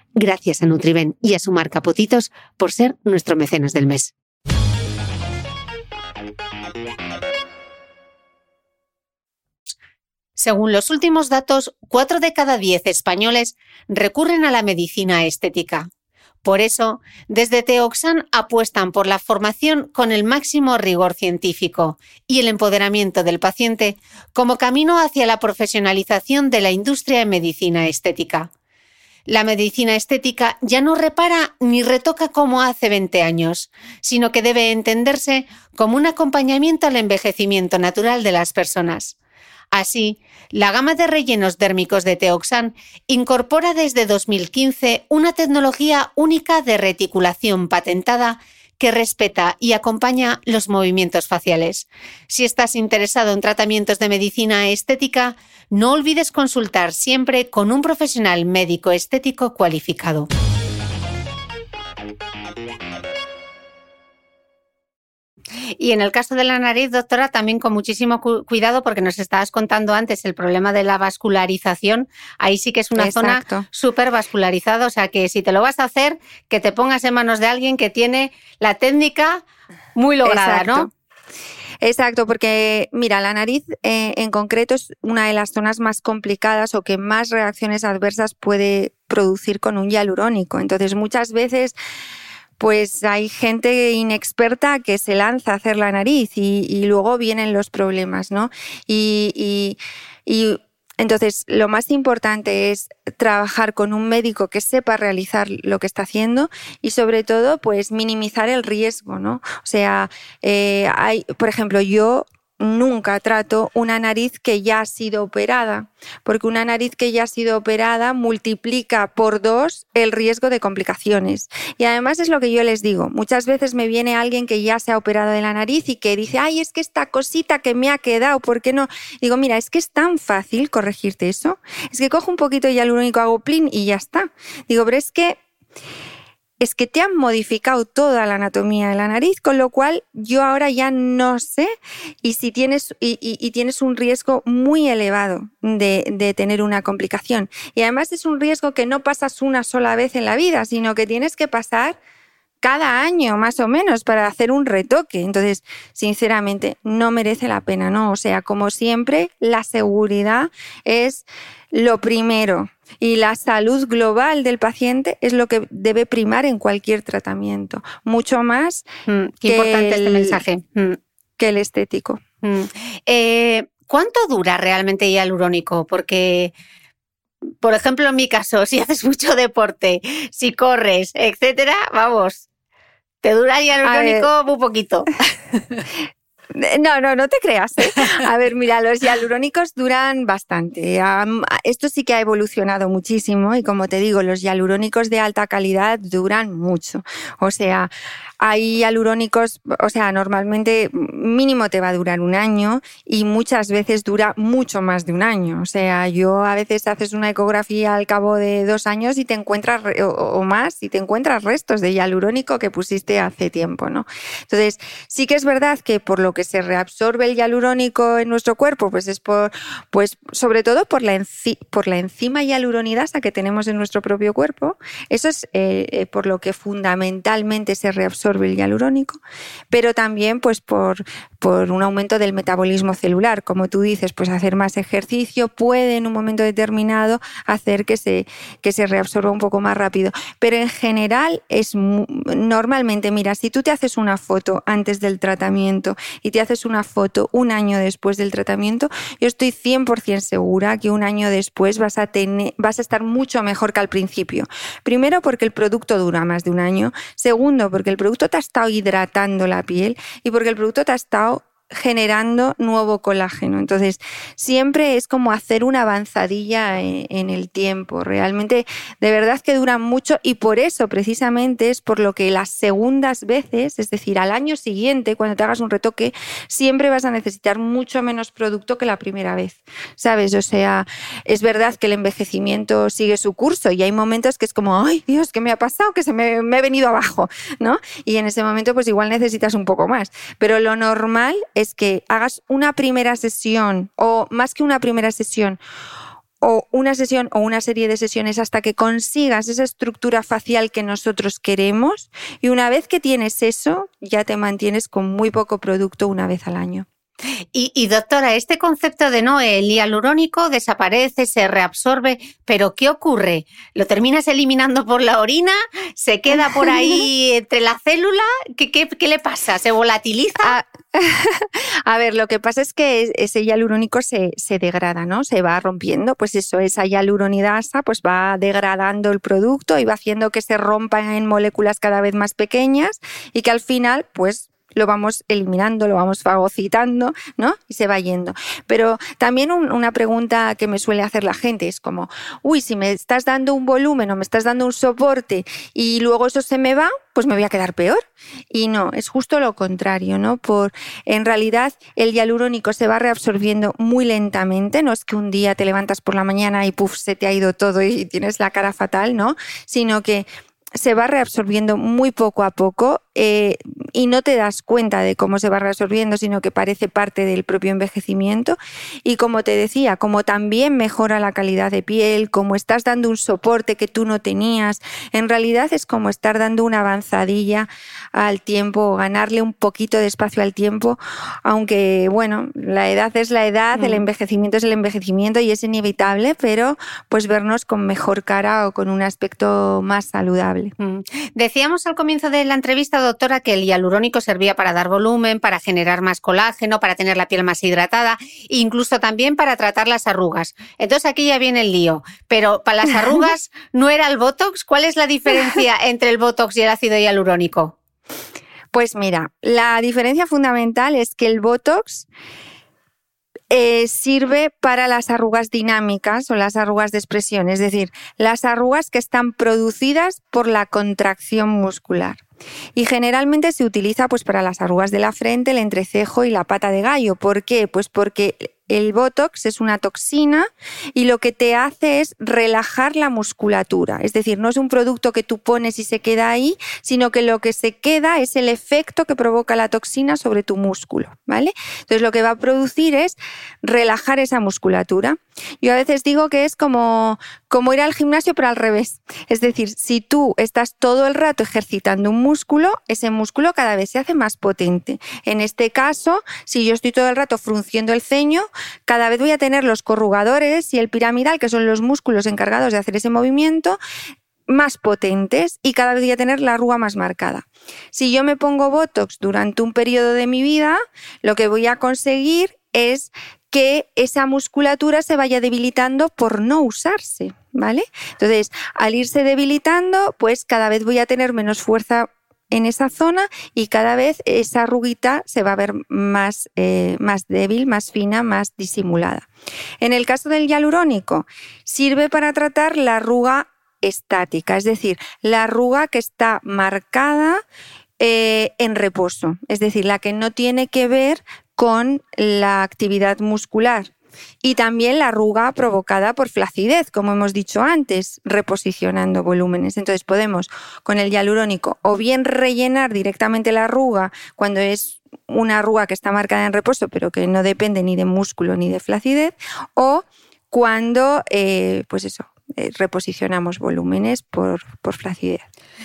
Gracias a Nutriben y a su marca Potitos por ser nuestro mecenas del mes. Según los últimos datos, 4 de cada 10 españoles recurren a la medicina estética. Por eso, desde Teoxan apuestan por la formación con el máximo rigor científico y el empoderamiento del paciente como camino hacia la profesionalización de la industria de medicina estética. La medicina estética ya no repara ni retoca como hace 20 años, sino que debe entenderse como un acompañamiento al envejecimiento natural de las personas. Así, la gama de rellenos dérmicos de Teoxan incorpora desde 2015 una tecnología única de reticulación patentada que respeta y acompaña los movimientos faciales. Si estás interesado en tratamientos de medicina estética, no olvides consultar siempre con un profesional médico estético cualificado. Y en el caso de la nariz, doctora, también con muchísimo cuidado porque nos estabas contando antes el problema de la vascularización. Ahí sí que es una zona súper vascularizada, o sea que si te lo vas a hacer, que te pongas en manos de alguien que tiene la técnica muy lograda, ¿no? Exacto, porque mira, la nariz eh, en concreto es una de las zonas más complicadas o que más reacciones adversas puede producir con un hialurónico. Entonces, muchas veces pues hay gente inexperta que se lanza a hacer la nariz y, luego vienen los problemas, ¿no? y, y entonces, lo más importante es trabajar con un médico que sepa realizar lo que está haciendo y sobre todo, pues minimizar el riesgo, ¿no? O sea, eh, hay, por ejemplo, yo nunca trato una nariz que ya ha sido operada, porque una nariz que ya ha sido operada multiplica por dos el riesgo de complicaciones. Y además es lo que yo les digo, muchas veces me viene alguien que ya se ha operado de la nariz y que dice, ay, es que esta cosita que me ha quedado, ¿por qué no? Digo, mira, es que es tan fácil corregirte eso, es que cojo un poquito lo único hago plin y ya está. Digo, pero es que es que te han modificado toda la anatomía de la nariz, con lo cual yo ahora ya no sé y si tienes, y, tienes un riesgo muy elevado de, de, tener una complicación. Y además es un riesgo que no pasas una sola vez en la vida, sino que tienes que pasar cada año más o menos para hacer un retoque. Entonces, sinceramente, no merece la pena, ¿no? O sea, como siempre, la seguridad es lo primero y la salud global del paciente es lo que debe primar en cualquier tratamiento, mucho más mm, que importante este el, este mensaje. Mm. que el estético. Mm. Eh, ¿Cuánto dura realmente el hialurónico? Porque por ejemplo, en mi caso, (laughs) si haces mucho deporte, si corres, etcétera, vamos, te dura el hialurónico muy poquito. (laughs) No, no, no te creas. ¿eh? A ver, mira, los hialurónicos duran bastante. Esto sí que ha evolucionado muchísimo y como te digo, los hialurónicos de alta calidad duran mucho. O sea, hay hialurónicos, o sea, normalmente mínimo te va a durar un año y muchas veces dura mucho más de un año. O sea, yo a veces haces una ecografía al cabo de dos años y te encuentras, o más, y te encuentras restos de hialurónico que pusiste hace tiempo, ¿no? Entonces, sí que es verdad que por lo que se reabsorbe el hialurónico en nuestro cuerpo, pues es por, pues sobre todo por la, por la enzima hialuronidasa que tenemos en nuestro propio cuerpo. Eso es eh, eh, por lo que fundamentalmente se reabsorbe el hialurónico, pero también pues por, por un aumento del metabolismo celular. Como tú dices, pues hacer más ejercicio puede en un momento determinado hacer que se, que se reabsorba un poco más rápido. Pero en general es normalmente, mira, si tú te haces una foto antes del tratamiento y te haces una foto un año después del tratamiento, yo estoy 100% segura que un año después vas a, tener, vas a estar mucho mejor que al principio. Primero porque el producto dura más de un año. Segundo porque el producto te ha estado hidratando la piel y porque el producto te ha estado generando nuevo colágeno. Entonces, siempre es como hacer una avanzadilla en, el tiempo. Realmente, de verdad que dura mucho y por eso precisamente es por lo que las segundas veces, es decir, al año siguiente, cuando te hagas un retoque, siempre vas a necesitar mucho menos producto que la primera vez. ¿Sabes? O sea, es verdad que el envejecimiento sigue su curso y hay momentos que es como, ay Dios, ¿qué me ha pasado? Que se me, me he venido abajo, ¿no? Y en ese momento, pues igual necesitas un poco más. Pero lo normal es que hagas una primera sesión o más que una primera sesión o una sesión o una serie de sesiones hasta que consigas esa estructura facial que nosotros queremos y una vez que tienes eso ya te mantienes con muy poco producto una vez al año. Y, doctora, este concepto de no, el hialurónico desaparece, se reabsorbe, pero ¿qué ocurre? ¿Lo terminas eliminando por la orina? ¿Se queda por ahí (laughs) entre la célula? ¿Qué, qué, le pasa? ¿Se volatiliza? Ah, (laughs) a ver, lo que pasa es que ese hialurónico se, se, degrada, ¿no? Se va rompiendo, pues eso, esa hialuronidasa pues va degradando el producto y va haciendo que se rompa en moléculas cada vez más pequeñas y que al final pues lo vamos eliminando, lo vamos fagocitando, ¿no? Y se va yendo. Pero también una pregunta que me suele hacer la gente es como, uy, si me estás dando un volumen o me estás dando un soporte y luego eso se me va, pues me voy a quedar peor. Y no, es justo lo contrario, ¿no? Por, en realidad, el hialurónico se va reabsorbiendo muy lentamente, no es que un día te levantas por la mañana y puff, se te ha ido todo y tienes la cara fatal, ¿no? Sino que se va reabsorbiendo muy poco a poco eh, y no te das cuenta de cómo se va reabsorbiendo, sino que parece parte del propio envejecimiento. Y como te decía, como también mejora la calidad de piel, como estás dando un soporte que tú no tenías, en realidad es como estar dando una avanzadilla al tiempo, ganarle un poquito de espacio al tiempo, aunque bueno, la edad es la edad, el mm. envejecimiento es el envejecimiento y es inevitable, pero pues vernos con mejor cara o con un aspecto más saludable. Mm. Decíamos al comienzo de la entrevista, doctora, que el hialurónico servía para dar volumen, para generar más colágeno, para tener la piel más hidratada, incluso también para tratar las arrugas. Entonces aquí ya viene el lío. Pero para las arrugas (laughs) no era el Botox. ¿Cuál es la diferencia (laughs) entre el Botox y el ácido hialurónico? Pues mira, la diferencia fundamental es que el Botox eh, sirve para las arrugas dinámicas o las arrugas de expresión, es decir, las arrugas que están producidas por la contracción muscular. Y generalmente se utiliza pues, para las arrugas de la frente, el entrecejo y la pata de gallo. ¿Por qué? Pues porque el Botox es una toxina y lo que te hace es relajar la musculatura. Es decir, no es un producto que tú pones y se queda ahí, sino que lo que se queda es el efecto que provoca la toxina sobre tu músculo, ¿vale? Entonces lo que va a producir es relajar esa musculatura. Yo a veces digo que es como, como ir al gimnasio pero al revés. Es decir, si tú estás todo el rato ejercitando un músculo, ese músculo cada vez se hace más potente. En este caso, si yo estoy todo el rato frunciendo el ceño, cada vez voy a tener los corrugadores y el piramidal, que son los músculos encargados de hacer ese movimiento, más potentes y cada vez voy a tener la arruga más marcada. Si yo me pongo Botox durante un periodo de mi vida, lo que voy a conseguir es que esa musculatura se vaya debilitando por no usarse, ¿vale? Entonces, al irse debilitando, pues cada vez voy a tener menos fuerza en esa zona y cada vez esa arruguita se va a ver más, eh, más débil, más fina, más disimulada. En el caso del hialurónico, sirve para tratar la arruga estática, es decir, la arruga que está marcada eh, en reposo, es decir, la que no tiene que ver con la actividad muscular. Y también la arruga provocada por flacidez, como hemos dicho antes, reposicionando volúmenes. Entonces podemos con el hialurónico o bien rellenar directamente la arruga cuando es una arruga que está marcada en reposo, pero que no depende ni de músculo ni de flacidez, o cuando, eh, pues eso, reposicionamos volúmenes por, por, flacidez.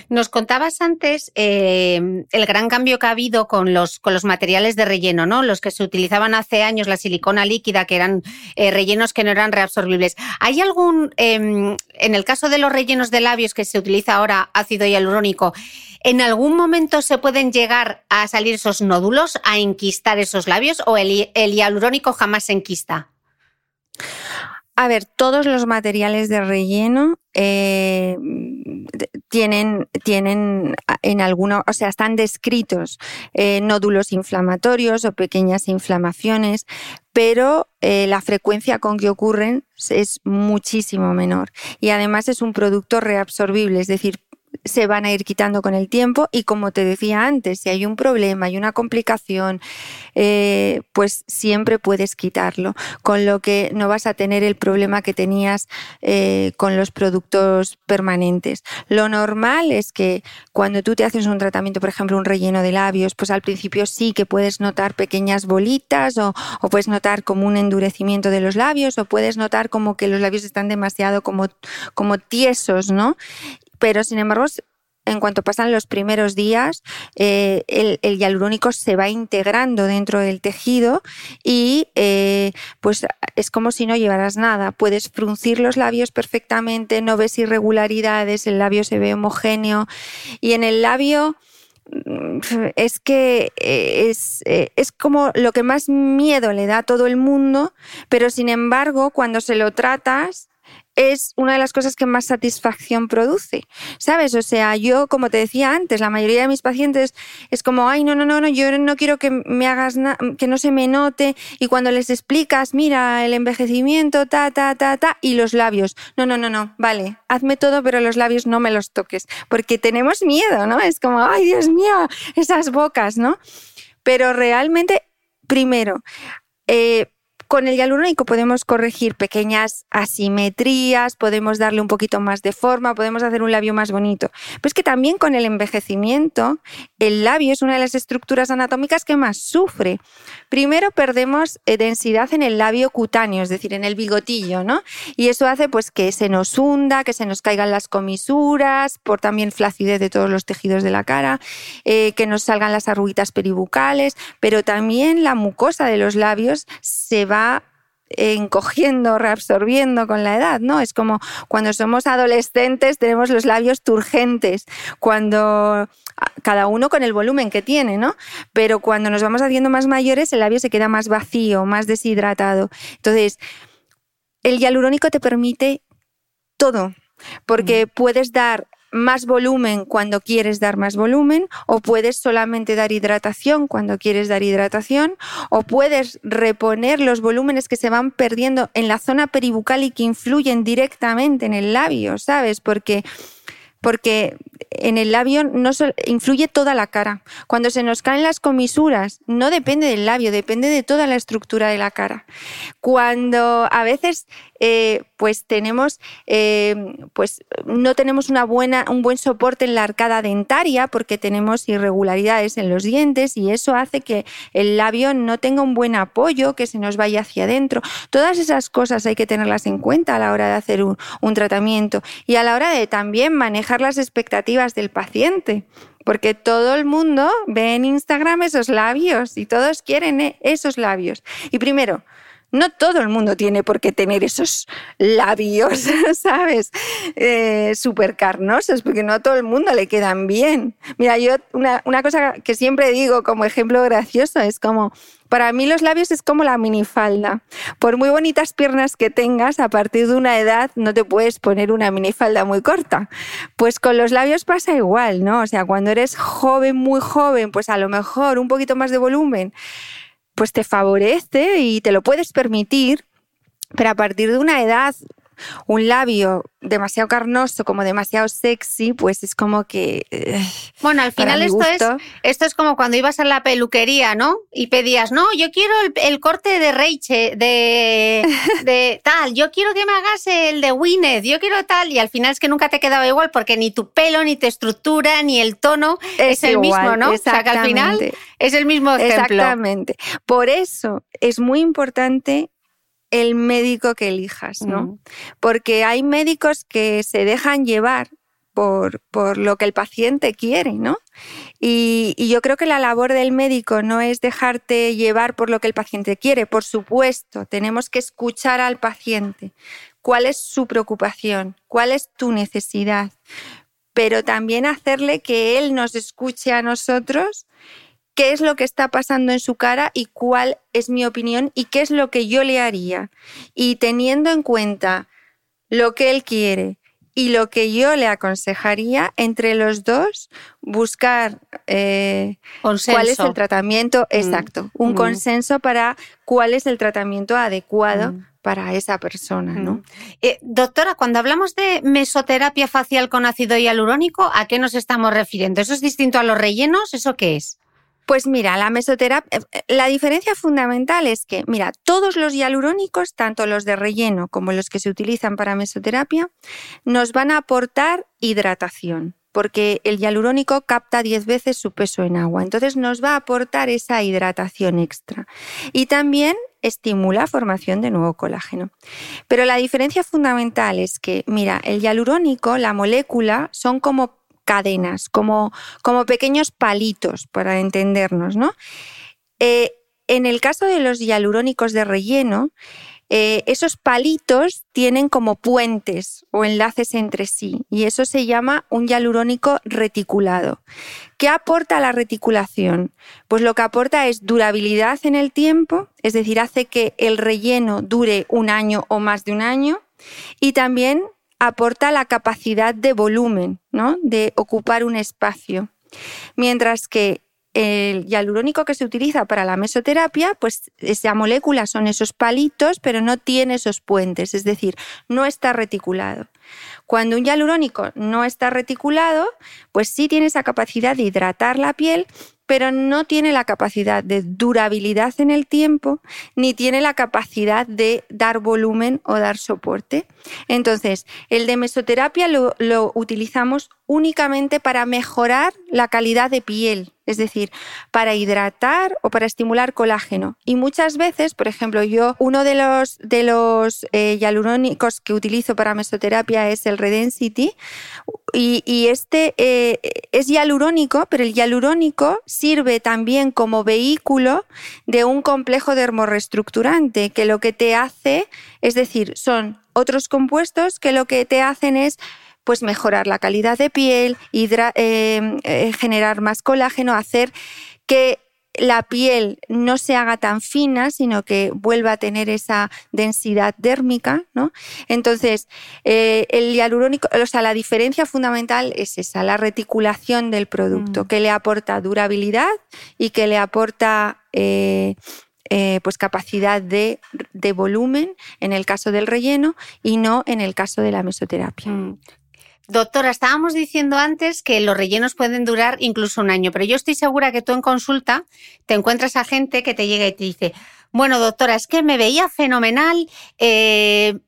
Nos contabas antes eh, el gran cambio que ha habido con los, con los materiales de relleno, ¿no? Los que se utilizaban hace años, la silicona líquida, que eran eh, rellenos que no eran reabsorbibles. ¿Hay algún, em, en el caso de los rellenos de labios que se utiliza ahora ácido hialurónico, ¿en algún momento se pueden llegar a salir esos nódulos, a enquistar esos labios o el, el hialurónico jamás se enquista? A ver, todos los materiales de relleno eh, tienen, tienen en alguno, o sea, están descritos eh, nódulos inflamatorios o pequeñas inflamaciones, pero eh, la frecuencia con que ocurren es muchísimo menor. Y además es un producto reabsorbible, es decir, se van a ir quitando con el tiempo y como te decía antes, si hay un problema, hay una complicación, eh, pues siempre puedes quitarlo, con lo que no vas a tener el problema que tenías eh, con los productos permanentes. Lo normal es que cuando tú te haces un tratamiento, por ejemplo, un relleno de labios, pues al principio sí que puedes notar pequeñas bolitas o, o puedes notar como un endurecimiento de los labios o puedes notar como que los labios están demasiado como, como tiesos, ¿no? Pero sin embargo en cuanto pasan los primeros días, eh, el, hialurónico se va integrando dentro del tejido y eh, pues es como si no llevaras nada. Puedes fruncir los labios perfectamente, no ves irregularidades, el labio se ve homogéneo y en el labio mm, es que eh, es, es, como lo que más miedo le da a todo el mundo, pero sin embargo, cuando se lo tratas, es una de las cosas que más satisfacción produce, ¿sabes? O sea, yo, como te decía antes, la mayoría de mis pacientes es como, ay, no, no, no, no yo no quiero que me hagas nada, que no se me note, y cuando les explicas, mira, el envejecimiento, ta, ta, ta, ta, y los labios, no, no, no, no, vale, hazme todo, pero los labios no me los toques, porque tenemos miedo, ¿no? Es como, ay, Dios mío, esas bocas, ¿no? Pero realmente, primero, eh, con el hialurónico podemos corregir pequeñas asimetrías, podemos darle un poquito más de forma, podemos hacer un labio más bonito. Pero es que también con el envejecimiento, el labio es una de las estructuras anatómicas que más sufre. Primero perdemos eh, densidad en el labio cutáneo, es decir, en el bigotillo, ¿no? Y eso hace pues que se nos hunda, que se nos caigan las comisuras, por también flacidez de todos los tejidos de la cara, eh, que nos salgan las arruguitas peribucales, pero también la mucosa de los labios se va encogiendo, reabsorbiendo con la edad, ¿no? Es como cuando somos adolescentes tenemos los labios turgentes, cuando cada uno con el volumen que tiene, ¿no? Pero cuando nos vamos haciendo más mayores el labio se queda más vacío, más deshidratado. Entonces, el hialurónico te permite todo, porque puedes dar más volumen cuando quieres dar más volumen, o puedes solamente dar hidratación cuando quieres dar hidratación, o puedes reponer los volúmenes que se van perdiendo en la zona peribucal y que influyen directamente en el labio, ¿sabes? Porque porque en el labio no influye toda la cara. Cuando se nos caen las comisuras, no depende del labio, depende de toda la estructura de la cara. Cuando a veces eh, pues tenemos, eh, pues no tenemos un buen soporte en la arcada dentaria porque tenemos irregularidades en los dientes y eso hace que el labio no tenga un buen apoyo, que se nos vaya hacia adentro. Todas esas cosas hay que tenerlas en cuenta a la hora de hacer un, un tratamiento y a la hora de también manejar las expectativas del paciente porque todo el mundo ve en Instagram esos labios y todos quieren eh, esos labios. Y primero, no todo el mundo tiene por qué tener esos labios, (laughs) ¿sabes? Eh, Súper carnosos, porque no a todo el mundo le quedan bien. Mira, yo una, una cosa que siempre digo como ejemplo gracioso es como, para mí los labios es como la minifalda. Por muy bonitas piernas que tengas, a partir de una edad no te puedes poner una minifalda muy corta. Pues con los labios pasa igual, ¿no? O sea, cuando eres joven, muy joven, pues a lo mejor un poquito más de volumen pues te favorece y te lo puedes permitir, pero a partir de una edad un labio demasiado carnoso como demasiado sexy, pues es como que... eh, Bueno, al final esto es, esto es como cuando ibas a la peluquería, ¿no? Y pedías, no, yo quiero el, el corte de Rachel, de, de (laughs) tal, yo quiero que me hagas el de Gwyneth, yo quiero tal, y al final es que nunca te quedaba igual porque ni tu pelo, ni tu estructura, ni el tono es, Es el igual, mismo, ¿no? O sea que al final es el mismo ejemplo. Exactamente. Por eso es muy importante el médico que elijas, ¿no? Porque hay médicos que se dejan llevar por, por lo que el paciente quiere, ¿no? Y, y yo creo que la labor del médico no es dejarte llevar por lo que el paciente quiere, por supuesto, tenemos que escuchar al paciente. ¿Cuál es su preocupación? ¿Cuál es tu necesidad? Pero también hacerle que él nos escuche a nosotros qué es lo que está pasando en su cara y cuál es mi opinión y qué es lo que yo le haría. Y teniendo en cuenta lo que él quiere y lo que yo le aconsejaría, entre los dos, buscar eh, cuál es el tratamiento exacto, un Mm. consenso para cuál es el tratamiento adecuado Mm. para esa persona, ¿no? Eh, doctora, cuando hablamos de mesoterapia facial con ácido hialurónico, ¿a qué nos estamos refiriendo? ¿Eso es distinto a los rellenos? ¿Eso qué es? Pues mira, la mesoterapia, eh, la diferencia fundamental es que, mira, todos los hialurónicos, tanto los de relleno como los que se utilizan para mesoterapia, nos van a aportar hidratación, porque el hialurónico capta 10 veces su peso en agua, entonces nos va a aportar esa hidratación extra. Y también estimula formación de nuevo colágeno. Pero la diferencia fundamental es que, mira, el hialurónico, la molécula, son como cadenas, como, como pequeños palitos, para entendernos, ¿no? Eh, en el caso de los hialurónicos de relleno, eh, esos palitos tienen como puentes o enlaces entre sí y eso se llama un hialurónico reticulado. ¿Qué aporta la reticulación? Pues lo que aporta es durabilidad en el tiempo, es decir, hace que el relleno dure un año o más de un año y también aporta la capacidad de volumen, ¿no? de ocupar un espacio. Mientras que el hialurónico que se utiliza para la mesoterapia, pues esa molécula son esos palitos, pero no tiene esos puentes, es decir, no está reticulado. Cuando un hialurónico no está reticulado, pues sí tiene esa capacidad de hidratar la piel, pero no tiene la capacidad de durabilidad en el tiempo, ni tiene la capacidad de dar volumen o dar soporte. Entonces, el de mesoterapia lo, lo utilizamos únicamente para mejorar la calidad de piel, es decir, para hidratar o para estimular colágeno. Y muchas veces, por ejemplo, yo, uno de los, de los eh, hialurónicos que utilizo para mesoterapia es el Redensity, y, y este eh, es hialurónico, pero el hialurónico sirve también como vehículo de un complejo dermorreestructurante, que lo que te hace, es decir, son otros compuestos que lo que te hacen es pues mejorar la calidad de piel, eh, eh, generar más colágeno, hacer que la piel no se haga tan fina, sino que vuelva a tener esa densidad dérmica, ¿no? Entonces, eh, el hialurónico, o sea, la diferencia fundamental es esa, la reticulación del producto, Mm. que le aporta durabilidad y que le aporta eh, eh, pues capacidad de, de volumen en el caso del relleno y no en el caso de la mesoterapia. Mm. Doctora, estábamos diciendo antes que los rellenos pueden durar incluso un año, pero yo estoy segura que tú en consulta te encuentras a gente que te llega y te dice, bueno, doctora, es que me veía fenomenal, eh,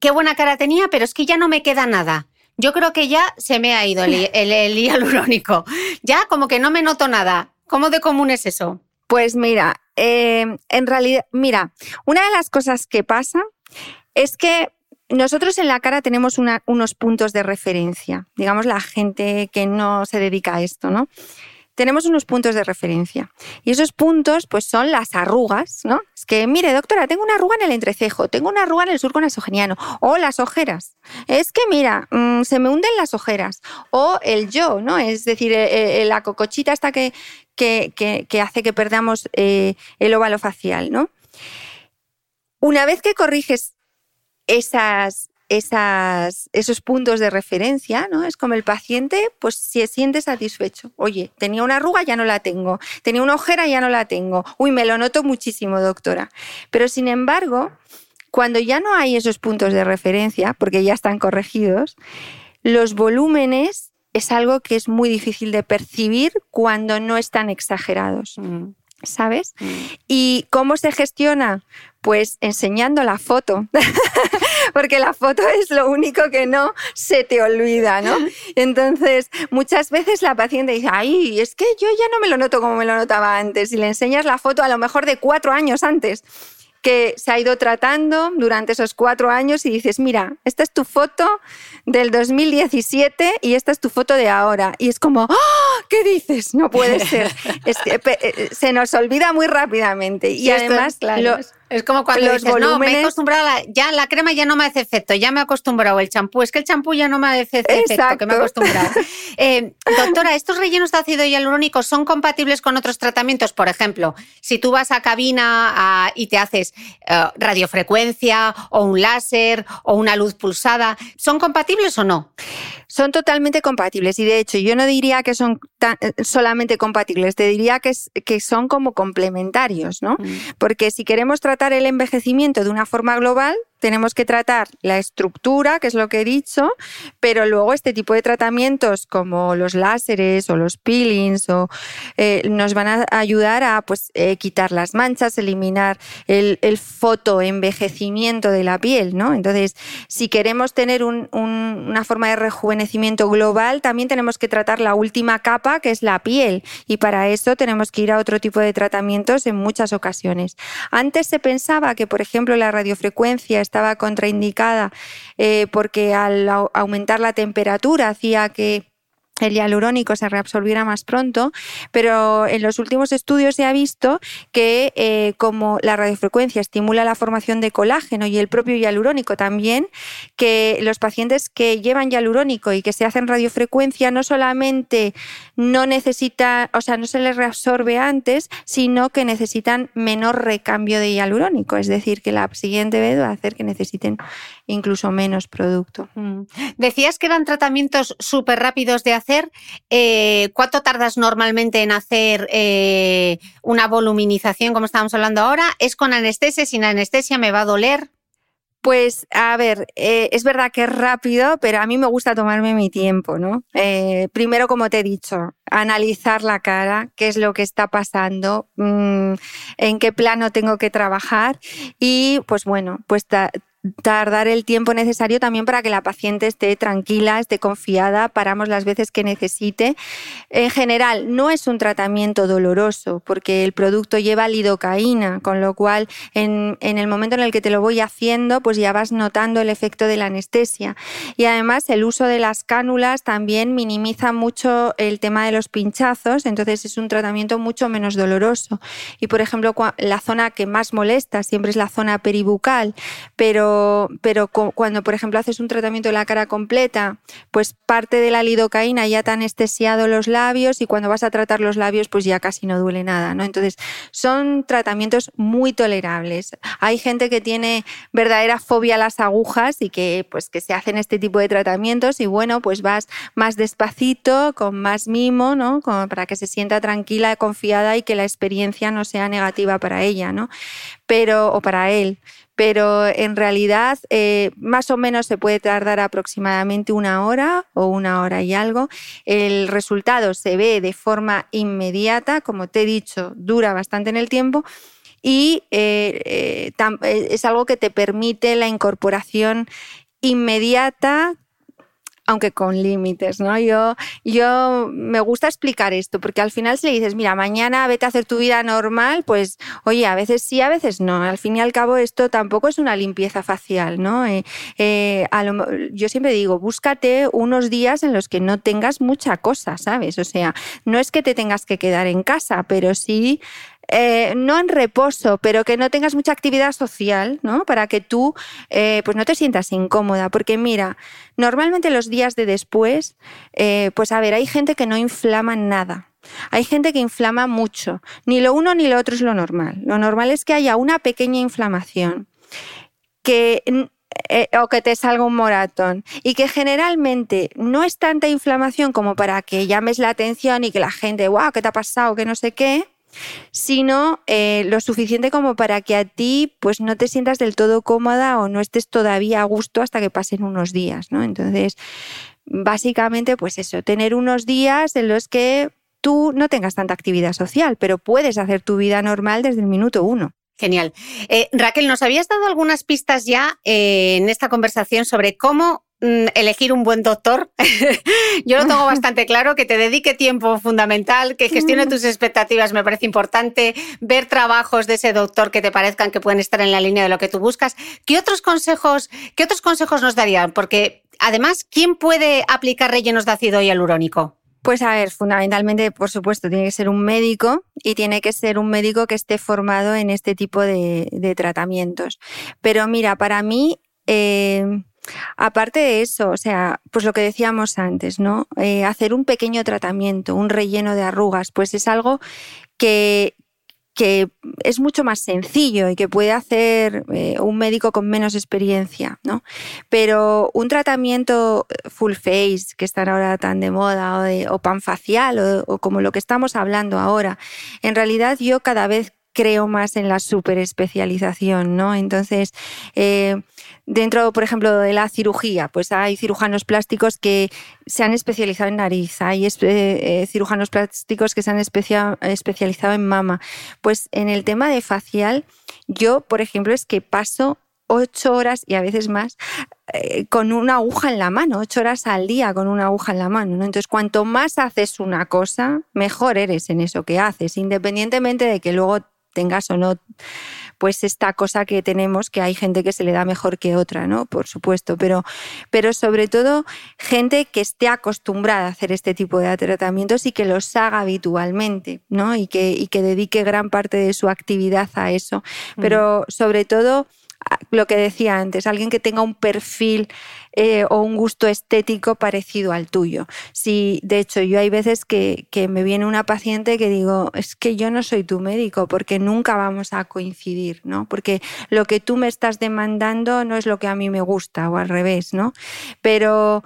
qué buena cara tenía, pero es que ya no me queda nada. Yo creo que ya se me ha ido el, (laughs) el- el hialurónico. Ya como que no me noto nada. ¿Cómo de común es eso? Pues mira, eh, en realidad, mira, una de las cosas que pasa es que nosotros en la cara tenemos unos puntos de referencia, digamos la gente que no se dedica a esto, ¿no? Tenemos unos puntos de referencia y esos puntos pues son las arrugas, ¿no? Es que, mire, doctora, tengo una arruga en el entrecejo, tengo una arruga en el surco nasogeniano o las ojeras. Es que, mira, mm, se me hunden las ojeras o el yo, ¿no? Es decir, eh, eh, la cocochita que, que- que hace que perdamos eh, el óvalo facial, ¿no? Una vez que corriges esas, esos puntos de referencia, ¿no? Es como el paciente, pues se siente satisfecho. Oye, tenía una arruga, ya no la tengo. Tenía una ojera, ya no la tengo. Uy, me lo noto muchísimo, doctora. Pero sin embargo, Cuando ya no hay esos puntos de referencia, porque ya están corregidos, los volúmenes es algo que es muy difícil de percibir cuando no están exagerados. Mm. ¿Sabes? Mm. ¿Y cómo se gestiona? Pues enseñando la foto, (laughs) porque la foto es lo único que no se te olvida, ¿no? (laughs) Entonces, muchas veces la paciente dice, ay, es que yo ya no me lo noto como me lo notaba antes, y le enseñas la foto a lo mejor de cuatro años antes que se ha ido tratando durante esos cuatro años y dices, mira, esta es tu foto del 2017 y esta es tu foto de ahora. Y es como, ¡Oh! ¿qué dices? No puede ser. (laughs) Eh, se nos olvida muy rápidamente. Y además, claro. Es como cuando los dices, no, me he acostumbrado, ya la crema ya no me hace efecto, ya me he acostumbrado, el champú, es que el champú ya no me hace efecto, que me he acostumbrado. (laughs) Eh, doctora, ¿estos rellenos de ácido hialurónico son compatibles con otros tratamientos? Por ejemplo, si tú vas a cabina y te haces eh, radiofrecuencia o un láser o una luz pulsada, ¿son compatibles o no? Son totalmente compatibles y de hecho yo no diría que son eh, solamente compatibles, te diría que, que son como complementarios, ¿no? Mm. Porque si queremos tratar el envejecimiento de una forma global, tenemos que tratar la estructura, que es lo que he dicho, pero luego este tipo de tratamientos como los láseres o los peelings o, eh, nos van a ayudar a pues, eh, quitar las manchas, eliminar el, fotoenvejecimiento de la piel. ¿no? Entonces, si queremos tener una forma de rejuvenecimiento global, también tenemos que tratar la última capa, que es la piel, y para eso tenemos que ir a otro tipo de tratamientos en muchas ocasiones. Antes se pensaba que, por ejemplo, la radiofrecuencia estaba contraindicada eh, porque al aumentar la temperatura hacía que el hialurónico se reabsorbiera más pronto, pero en los últimos estudios se ha visto que eh, como la radiofrecuencia estimula la formación de colágeno y el propio hialurónico también, que los pacientes que llevan hialurónico y que se hacen radiofrecuencia no solamente no necesitan, o sea, no se les reabsorbe antes, sino que necesitan menor recambio de hialurónico, es decir, que la siguiente vez va a hacer que necesiten incluso menos producto. Mm. Decías que eran tratamientos súper rápidos de hacer. Eh, ¿Cuánto tardas normalmente en hacer eh, una voluminización, como estábamos hablando ahora? ¿Es con anestesia? ¿Sin anestesia me va a doler? Pues a ver, eh, es verdad que es rápido, pero a mí me gusta tomarme mi tiempo, ¿no? primero, como te he dicho, analizar la cara, qué es lo que está pasando, mm, en qué plano tengo que trabajar y, pues bueno, pues tardar el tiempo necesario también para que la paciente esté tranquila, esté confiada, paramos las veces que necesite. En general, no es un tratamiento doloroso porque el producto lleva lidocaína, con lo cual en, el momento en el que te lo voy haciendo, pues ya vas notando el efecto de la anestesia. Y además el uso de las cánulas también minimiza mucho el tema de los pinchazos, entonces es un tratamiento mucho menos doloroso. Y por ejemplo, la zona que más molesta siempre es la zona peribucal, pero pero, cuando, por ejemplo, haces un tratamiento de la cara completa, pues parte de la lidocaína ya te ha anestesiado los labios y cuando vas a tratar los labios, pues ya casi no duele nada, ¿no? Entonces, son tratamientos muy tolerables. Hay gente que tiene verdadera fobia a las agujas y que, pues, que se hacen este tipo de tratamientos y bueno, pues vas más despacito, con más mimo, ¿no? Para que se sienta tranquila, confiada y que la experiencia no sea negativa para ella, ¿no? Pero, o para él pero en realidad eh, más o menos se puede tardar aproximadamente una hora o una hora y algo. El resultado se ve de forma inmediata, como te he dicho, dura bastante en el tiempo y eh, eh, es algo que te permite la incorporación inmediata aunque con límites, ¿no? Yo, yo me gusta explicar esto, porque al final si le dices, mira, mañana vete a hacer tu vida normal, pues oye, a veces sí, a veces no. Al fin y al cabo esto tampoco es una limpieza facial, ¿no? Eh, eh, yo siempre digo, búscate unos días en los que no tengas mucha cosa, ¿sabes? O sea, no es que te tengas que quedar en casa, pero sí eh, no en reposo, pero que no tengas mucha actividad social, ¿no? Para que tú eh, pues no te sientas incómoda. Porque mira, normalmente los días de después, eh, pues a ver, hay gente que no inflama nada. Hay gente que inflama mucho. Ni lo uno ni lo otro es lo normal. Lo normal es que haya una pequeña inflamación que o que te salga un moratón. Y que generalmente no es tanta inflamación como para que llames la atención y que la gente, wow, ¿qué te ha pasado? Que no sé qué sino eh, lo suficiente como para que a ti pues no te sientas del todo cómoda o no estés todavía a gusto hasta que pasen unos días, ¿no? Entonces, básicamente, pues eso, tener unos días en los que tú no tengas tanta actividad social, pero puedes hacer tu vida normal desde el minuto uno. Genial. Eh, Raquel, nos habías dado algunas pistas ya eh, en esta conversación sobre cómo elegir un buen doctor. (laughs) Yo lo tengo bastante claro, que te dedique tiempo fundamental, que gestione tus expectativas me parece importante, ver trabajos de ese doctor que te parezcan que pueden estar en la línea de lo que tú buscas. ¿Qué otros consejos, qué otros consejos nos darían? Porque además, ¿quién puede aplicar rellenos de ácido hialurónico? Pues a ver, fundamentalmente, por supuesto, tiene que ser un médico y tiene que ser un médico que esté formado en este tipo de, tratamientos. Pero mira, para mí, eh, aparte de eso, o sea, pues lo que decíamos antes, ¿no? Eh, hacer un pequeño tratamiento, un relleno de arrugas, pues es algo que, es mucho más sencillo y que puede hacer eh, un médico con menos experiencia, ¿no? Pero un tratamiento full face, que están ahora tan de moda, o, pan facial, o, como lo que estamos hablando ahora, en realidad yo cada vez creo más en la superespecialización, ¿no? Entonces, eh, Dentro, por ejemplo, de la cirugía, pues hay cirujanos plásticos que se han especializado en nariz, hay eh, cirujanos plásticos que se han especializado en mama. Pues en el tema de facial, yo, por ejemplo, es que paso ocho horas y a veces más eh, con una aguja en la mano, ocho horas al día con una aguja en la mano. Entonces, cuanto más haces una cosa, mejor eres en eso que haces, independientemente de que luego tengas o no pues esta cosa que tenemos, que hay gente que se le da mejor que otra, ¿no? Por supuesto, pero, pero sobre todo gente que esté acostumbrada a hacer este tipo de tratamientos y que los haga habitualmente, ¿no? Y que, y que dedique gran parte de su actividad a eso. Pero sobre todo lo que decía antes, alguien que tenga un perfil eh, o un gusto estético parecido al tuyo. Si, de hecho, yo hay veces que, que, me viene una paciente que digo, es que yo no soy tu médico porque nunca vamos a coincidir, ¿no? Porque lo que tú me estás demandando no es lo que a mí me gusta o al revés, ¿no? Pero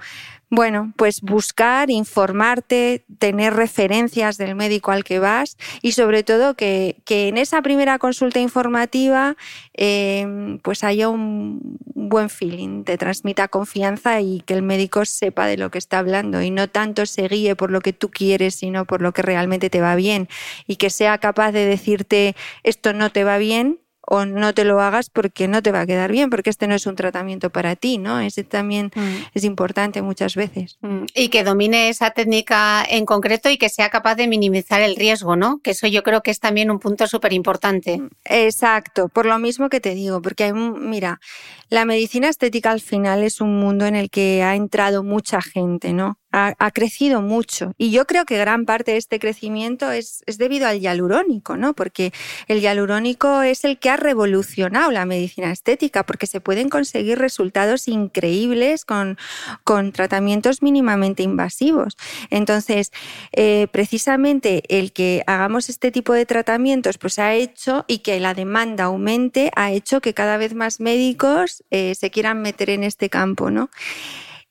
bueno, pues buscar, informarte, tener referencias del médico al que vas y sobre todo que, en esa primera consulta informativa em, pues haya un buen feeling, te transmita confianza y que el médico sepa de lo que está hablando y no tanto se guíe por lo que tú quieres, sino por lo que realmente te va bien y que sea capaz de decirte esto no te va bien o no te lo hagas porque no te va a quedar bien, porque este no es un tratamiento para ti, ¿no? Ese también mm. es importante muchas veces. Mm. Y que domine esa técnica en concreto y que sea capaz de minimizar el riesgo, ¿no? Que eso yo creo que es también un punto súper importante. Exacto, por lo mismo que te digo, porque hay, mira, la medicina estética al final es un mundo en el que ha entrado mucha gente, ¿no? Ha, crecido mucho. Y yo creo que gran parte de este crecimiento es, es, debido al hialurónico, ¿no? Porque el hialurónico es el que ha revolucionado la medicina estética, porque se pueden conseguir resultados increíbles con, con tratamientos mínimamente invasivos. Entonces, eh, precisamente el que hagamos este tipo de tratamientos, pues ha hecho y que la demanda aumente, ha hecho que cada vez más médicos eh, se quieran meter en este campo, ¿no?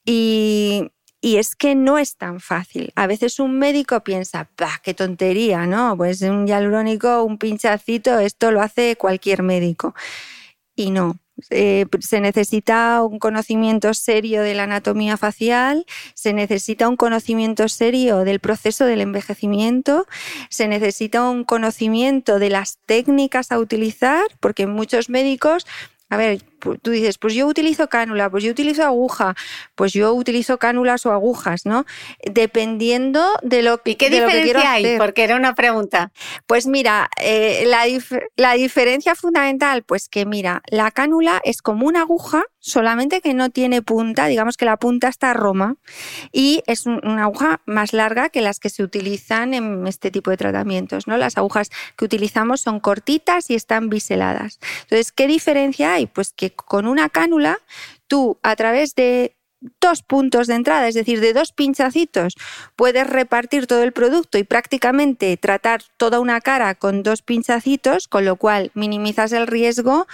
Y, y es que no es tan fácil. A veces un médico piensa, bah, qué tontería, ¿no? Pues un hialurónico, un pinchacito, esto lo hace cualquier médico. Y no. Eh, se necesita un conocimiento serio de la anatomía facial, se necesita un conocimiento serio del proceso del envejecimiento, se necesita un conocimiento de las técnicas a utilizar, porque muchos médicos a ver, tú dices, pues yo utilizo cánula, pues yo utilizo aguja, pues yo utilizo cánulas o agujas, ¿no? Dependiendo de lo, ¿Y qué diferencia hay? Porque era una pregunta. Pues mira, eh, la, la diferencia fundamental, pues que mira, la cánula es como una aguja, solamente que no tiene punta, digamos que la punta está a Roma, y es una aguja más larga que las que se utilizan en este tipo de tratamientos, ¿no? Las agujas que utilizamos son cortitas y están biseladas. Entonces, ¿qué diferencia hay? Pues que con una cánula tú a través de dos puntos de entrada, es decir, de dos pinchacitos, puedes repartir todo el producto y prácticamente tratar toda una cara con dos pinchacitos, con lo cual minimizas el riesgo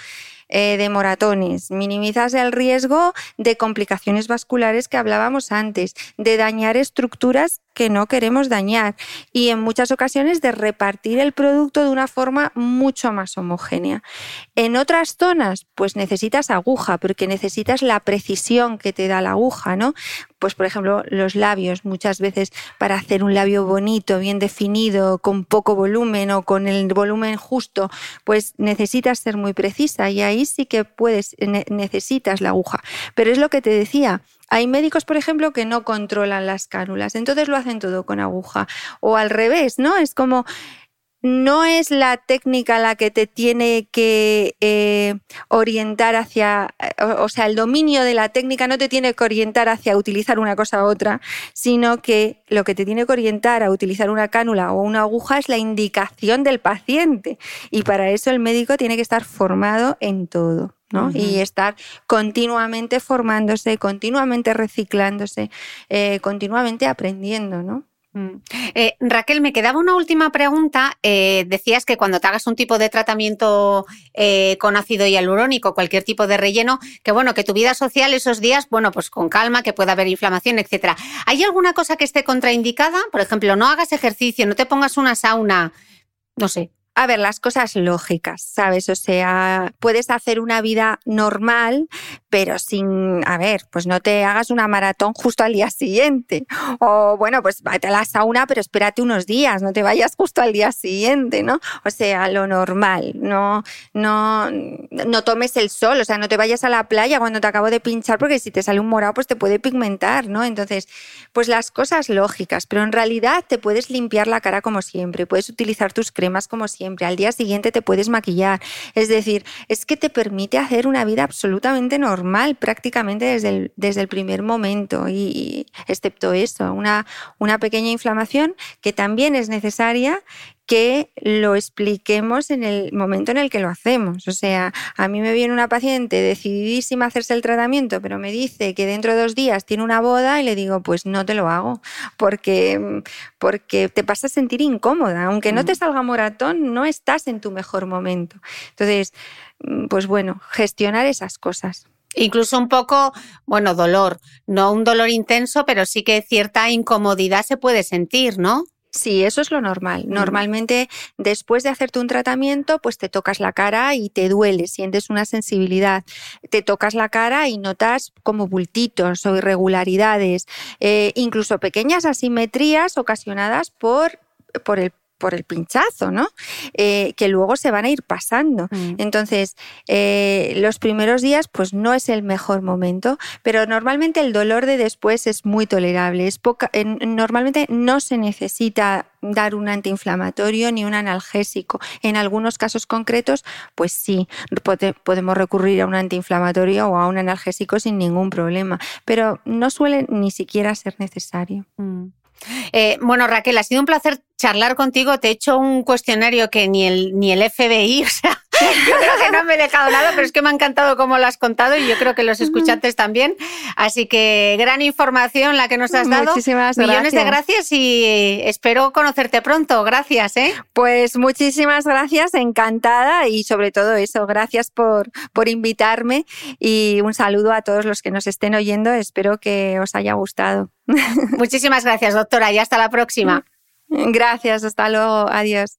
eh, de moratones, minimizas el riesgo de complicaciones vasculares que hablábamos antes, de dañar estructuras que no queremos dañar y en muchas ocasiones de repartir el producto de una forma mucho más homogénea. En otras zonas, pues necesitas aguja porque necesitas la precisión que te da la aguja, ¿no? Pues por ejemplo, los labios, muchas veces para hacer un labio bonito, bien definido, con poco volumen o con el volumen justo, pues necesitas ser muy precisa y ahí sí que puedes necesitas la aguja. Pero es lo que te decía, hay médicos, por ejemplo, que no controlan las cánulas, entonces lo hacen todo con aguja. O al revés, ¿no? Es como no es la técnica la que te tiene que eh, orientar hacia, o, sea, el dominio de la técnica no te tiene que orientar hacia utilizar una cosa u otra, sino que lo que te tiene que orientar a utilizar una cánula o una aguja es la indicación del paciente. Y para eso el médico tiene que estar formado en todo. ¿No? Y estar continuamente formándose, continuamente reciclándose, eh, continuamente aprendiendo, ¿no? Mm. Eh, Raquel, me quedaba una última pregunta. Eh, decías que cuando te hagas un tipo de tratamiento eh, con ácido hialurónico, cualquier tipo de relleno, que bueno, que tu vida social esos días, bueno, pues con calma, que pueda haber inflamación, etcétera. ¿Hay alguna cosa que esté contraindicada? Por ejemplo, no hagas ejercicio, no te pongas una sauna, no sé a ver, las cosas lógicas, ¿sabes? O sea, puedes hacer una vida normal, pero sin, a ver, pues no te hagas una maratón justo al día siguiente. O bueno, pues vete a la sauna, pero espérate unos días, no te vayas justo al día siguiente, ¿no? O sea, lo normal, no, no, no tomes el sol, o sea, no te vayas a la playa cuando te acabo de pinchar, porque si te sale un morado, pues te puede pigmentar, ¿no? Entonces, pues las cosas lógicas, pero en realidad te puedes limpiar la cara como siempre, puedes utilizar tus cremas como siempre al día siguiente te puedes maquillar. Es decir, es que te permite hacer una vida absolutamente normal prácticamente desde el, desde el primer momento. Y, excepto eso, una, una pequeña inflamación que también es necesaria que lo expliquemos en el momento en el que lo hacemos. O sea, a mí me viene una paciente decididísima a hacerse el tratamiento, pero me dice que dentro de dos días tiene una boda y le digo, pues no te lo hago, porque, porque te vas a sentir incómoda. Aunque no te salga moratón, no estás en tu mejor momento. Entonces, pues bueno, gestionar esas cosas. Incluso un poco, bueno, dolor, no un dolor intenso, pero sí que cierta incomodidad se puede sentir, ¿no? Sí, eso es lo normal. Normalmente después de hacerte un tratamiento, pues te tocas la cara y te duele, sientes una sensibilidad. Te tocas la cara y notas como bultitos o irregularidades, eh, incluso pequeñas asimetrías ocasionadas por, por el por el pinchazo, ¿no? Eh, que luego se van a ir pasando. Mm. Entonces, eh, los primeros días, pues no es el mejor momento, pero normalmente el dolor de después es muy tolerable. Es poca, normalmente no se necesita dar un antiinflamatorio ni un analgésico. En algunos casos concretos, pues sí, podemos recurrir a un antiinflamatorio o a un analgésico sin ningún problema, pero no suele ni siquiera ser necesario. Mm. Eh, bueno, Raquel, ha sido un placer charlar contigo. Te he hecho un cuestionario que ni el, ni el FBI, (laughs) o sea, yo creo que no me he dejado nada, pero es que me ha encantado cómo lo has contado y yo creo que los escuchantes también. Así que gran información la que nos has dado. Muchísimas Millones de gracias y espero conocerte pronto. Gracias, ¿eh? Pues muchísimas gracias, encantada y sobre todo eso, gracias por, por invitarme y un saludo a todos los que nos estén oyendo. Espero que os haya gustado. (laughs) Muchísimas gracias, doctora, y hasta la próxima. Gracias, hasta luego, adiós.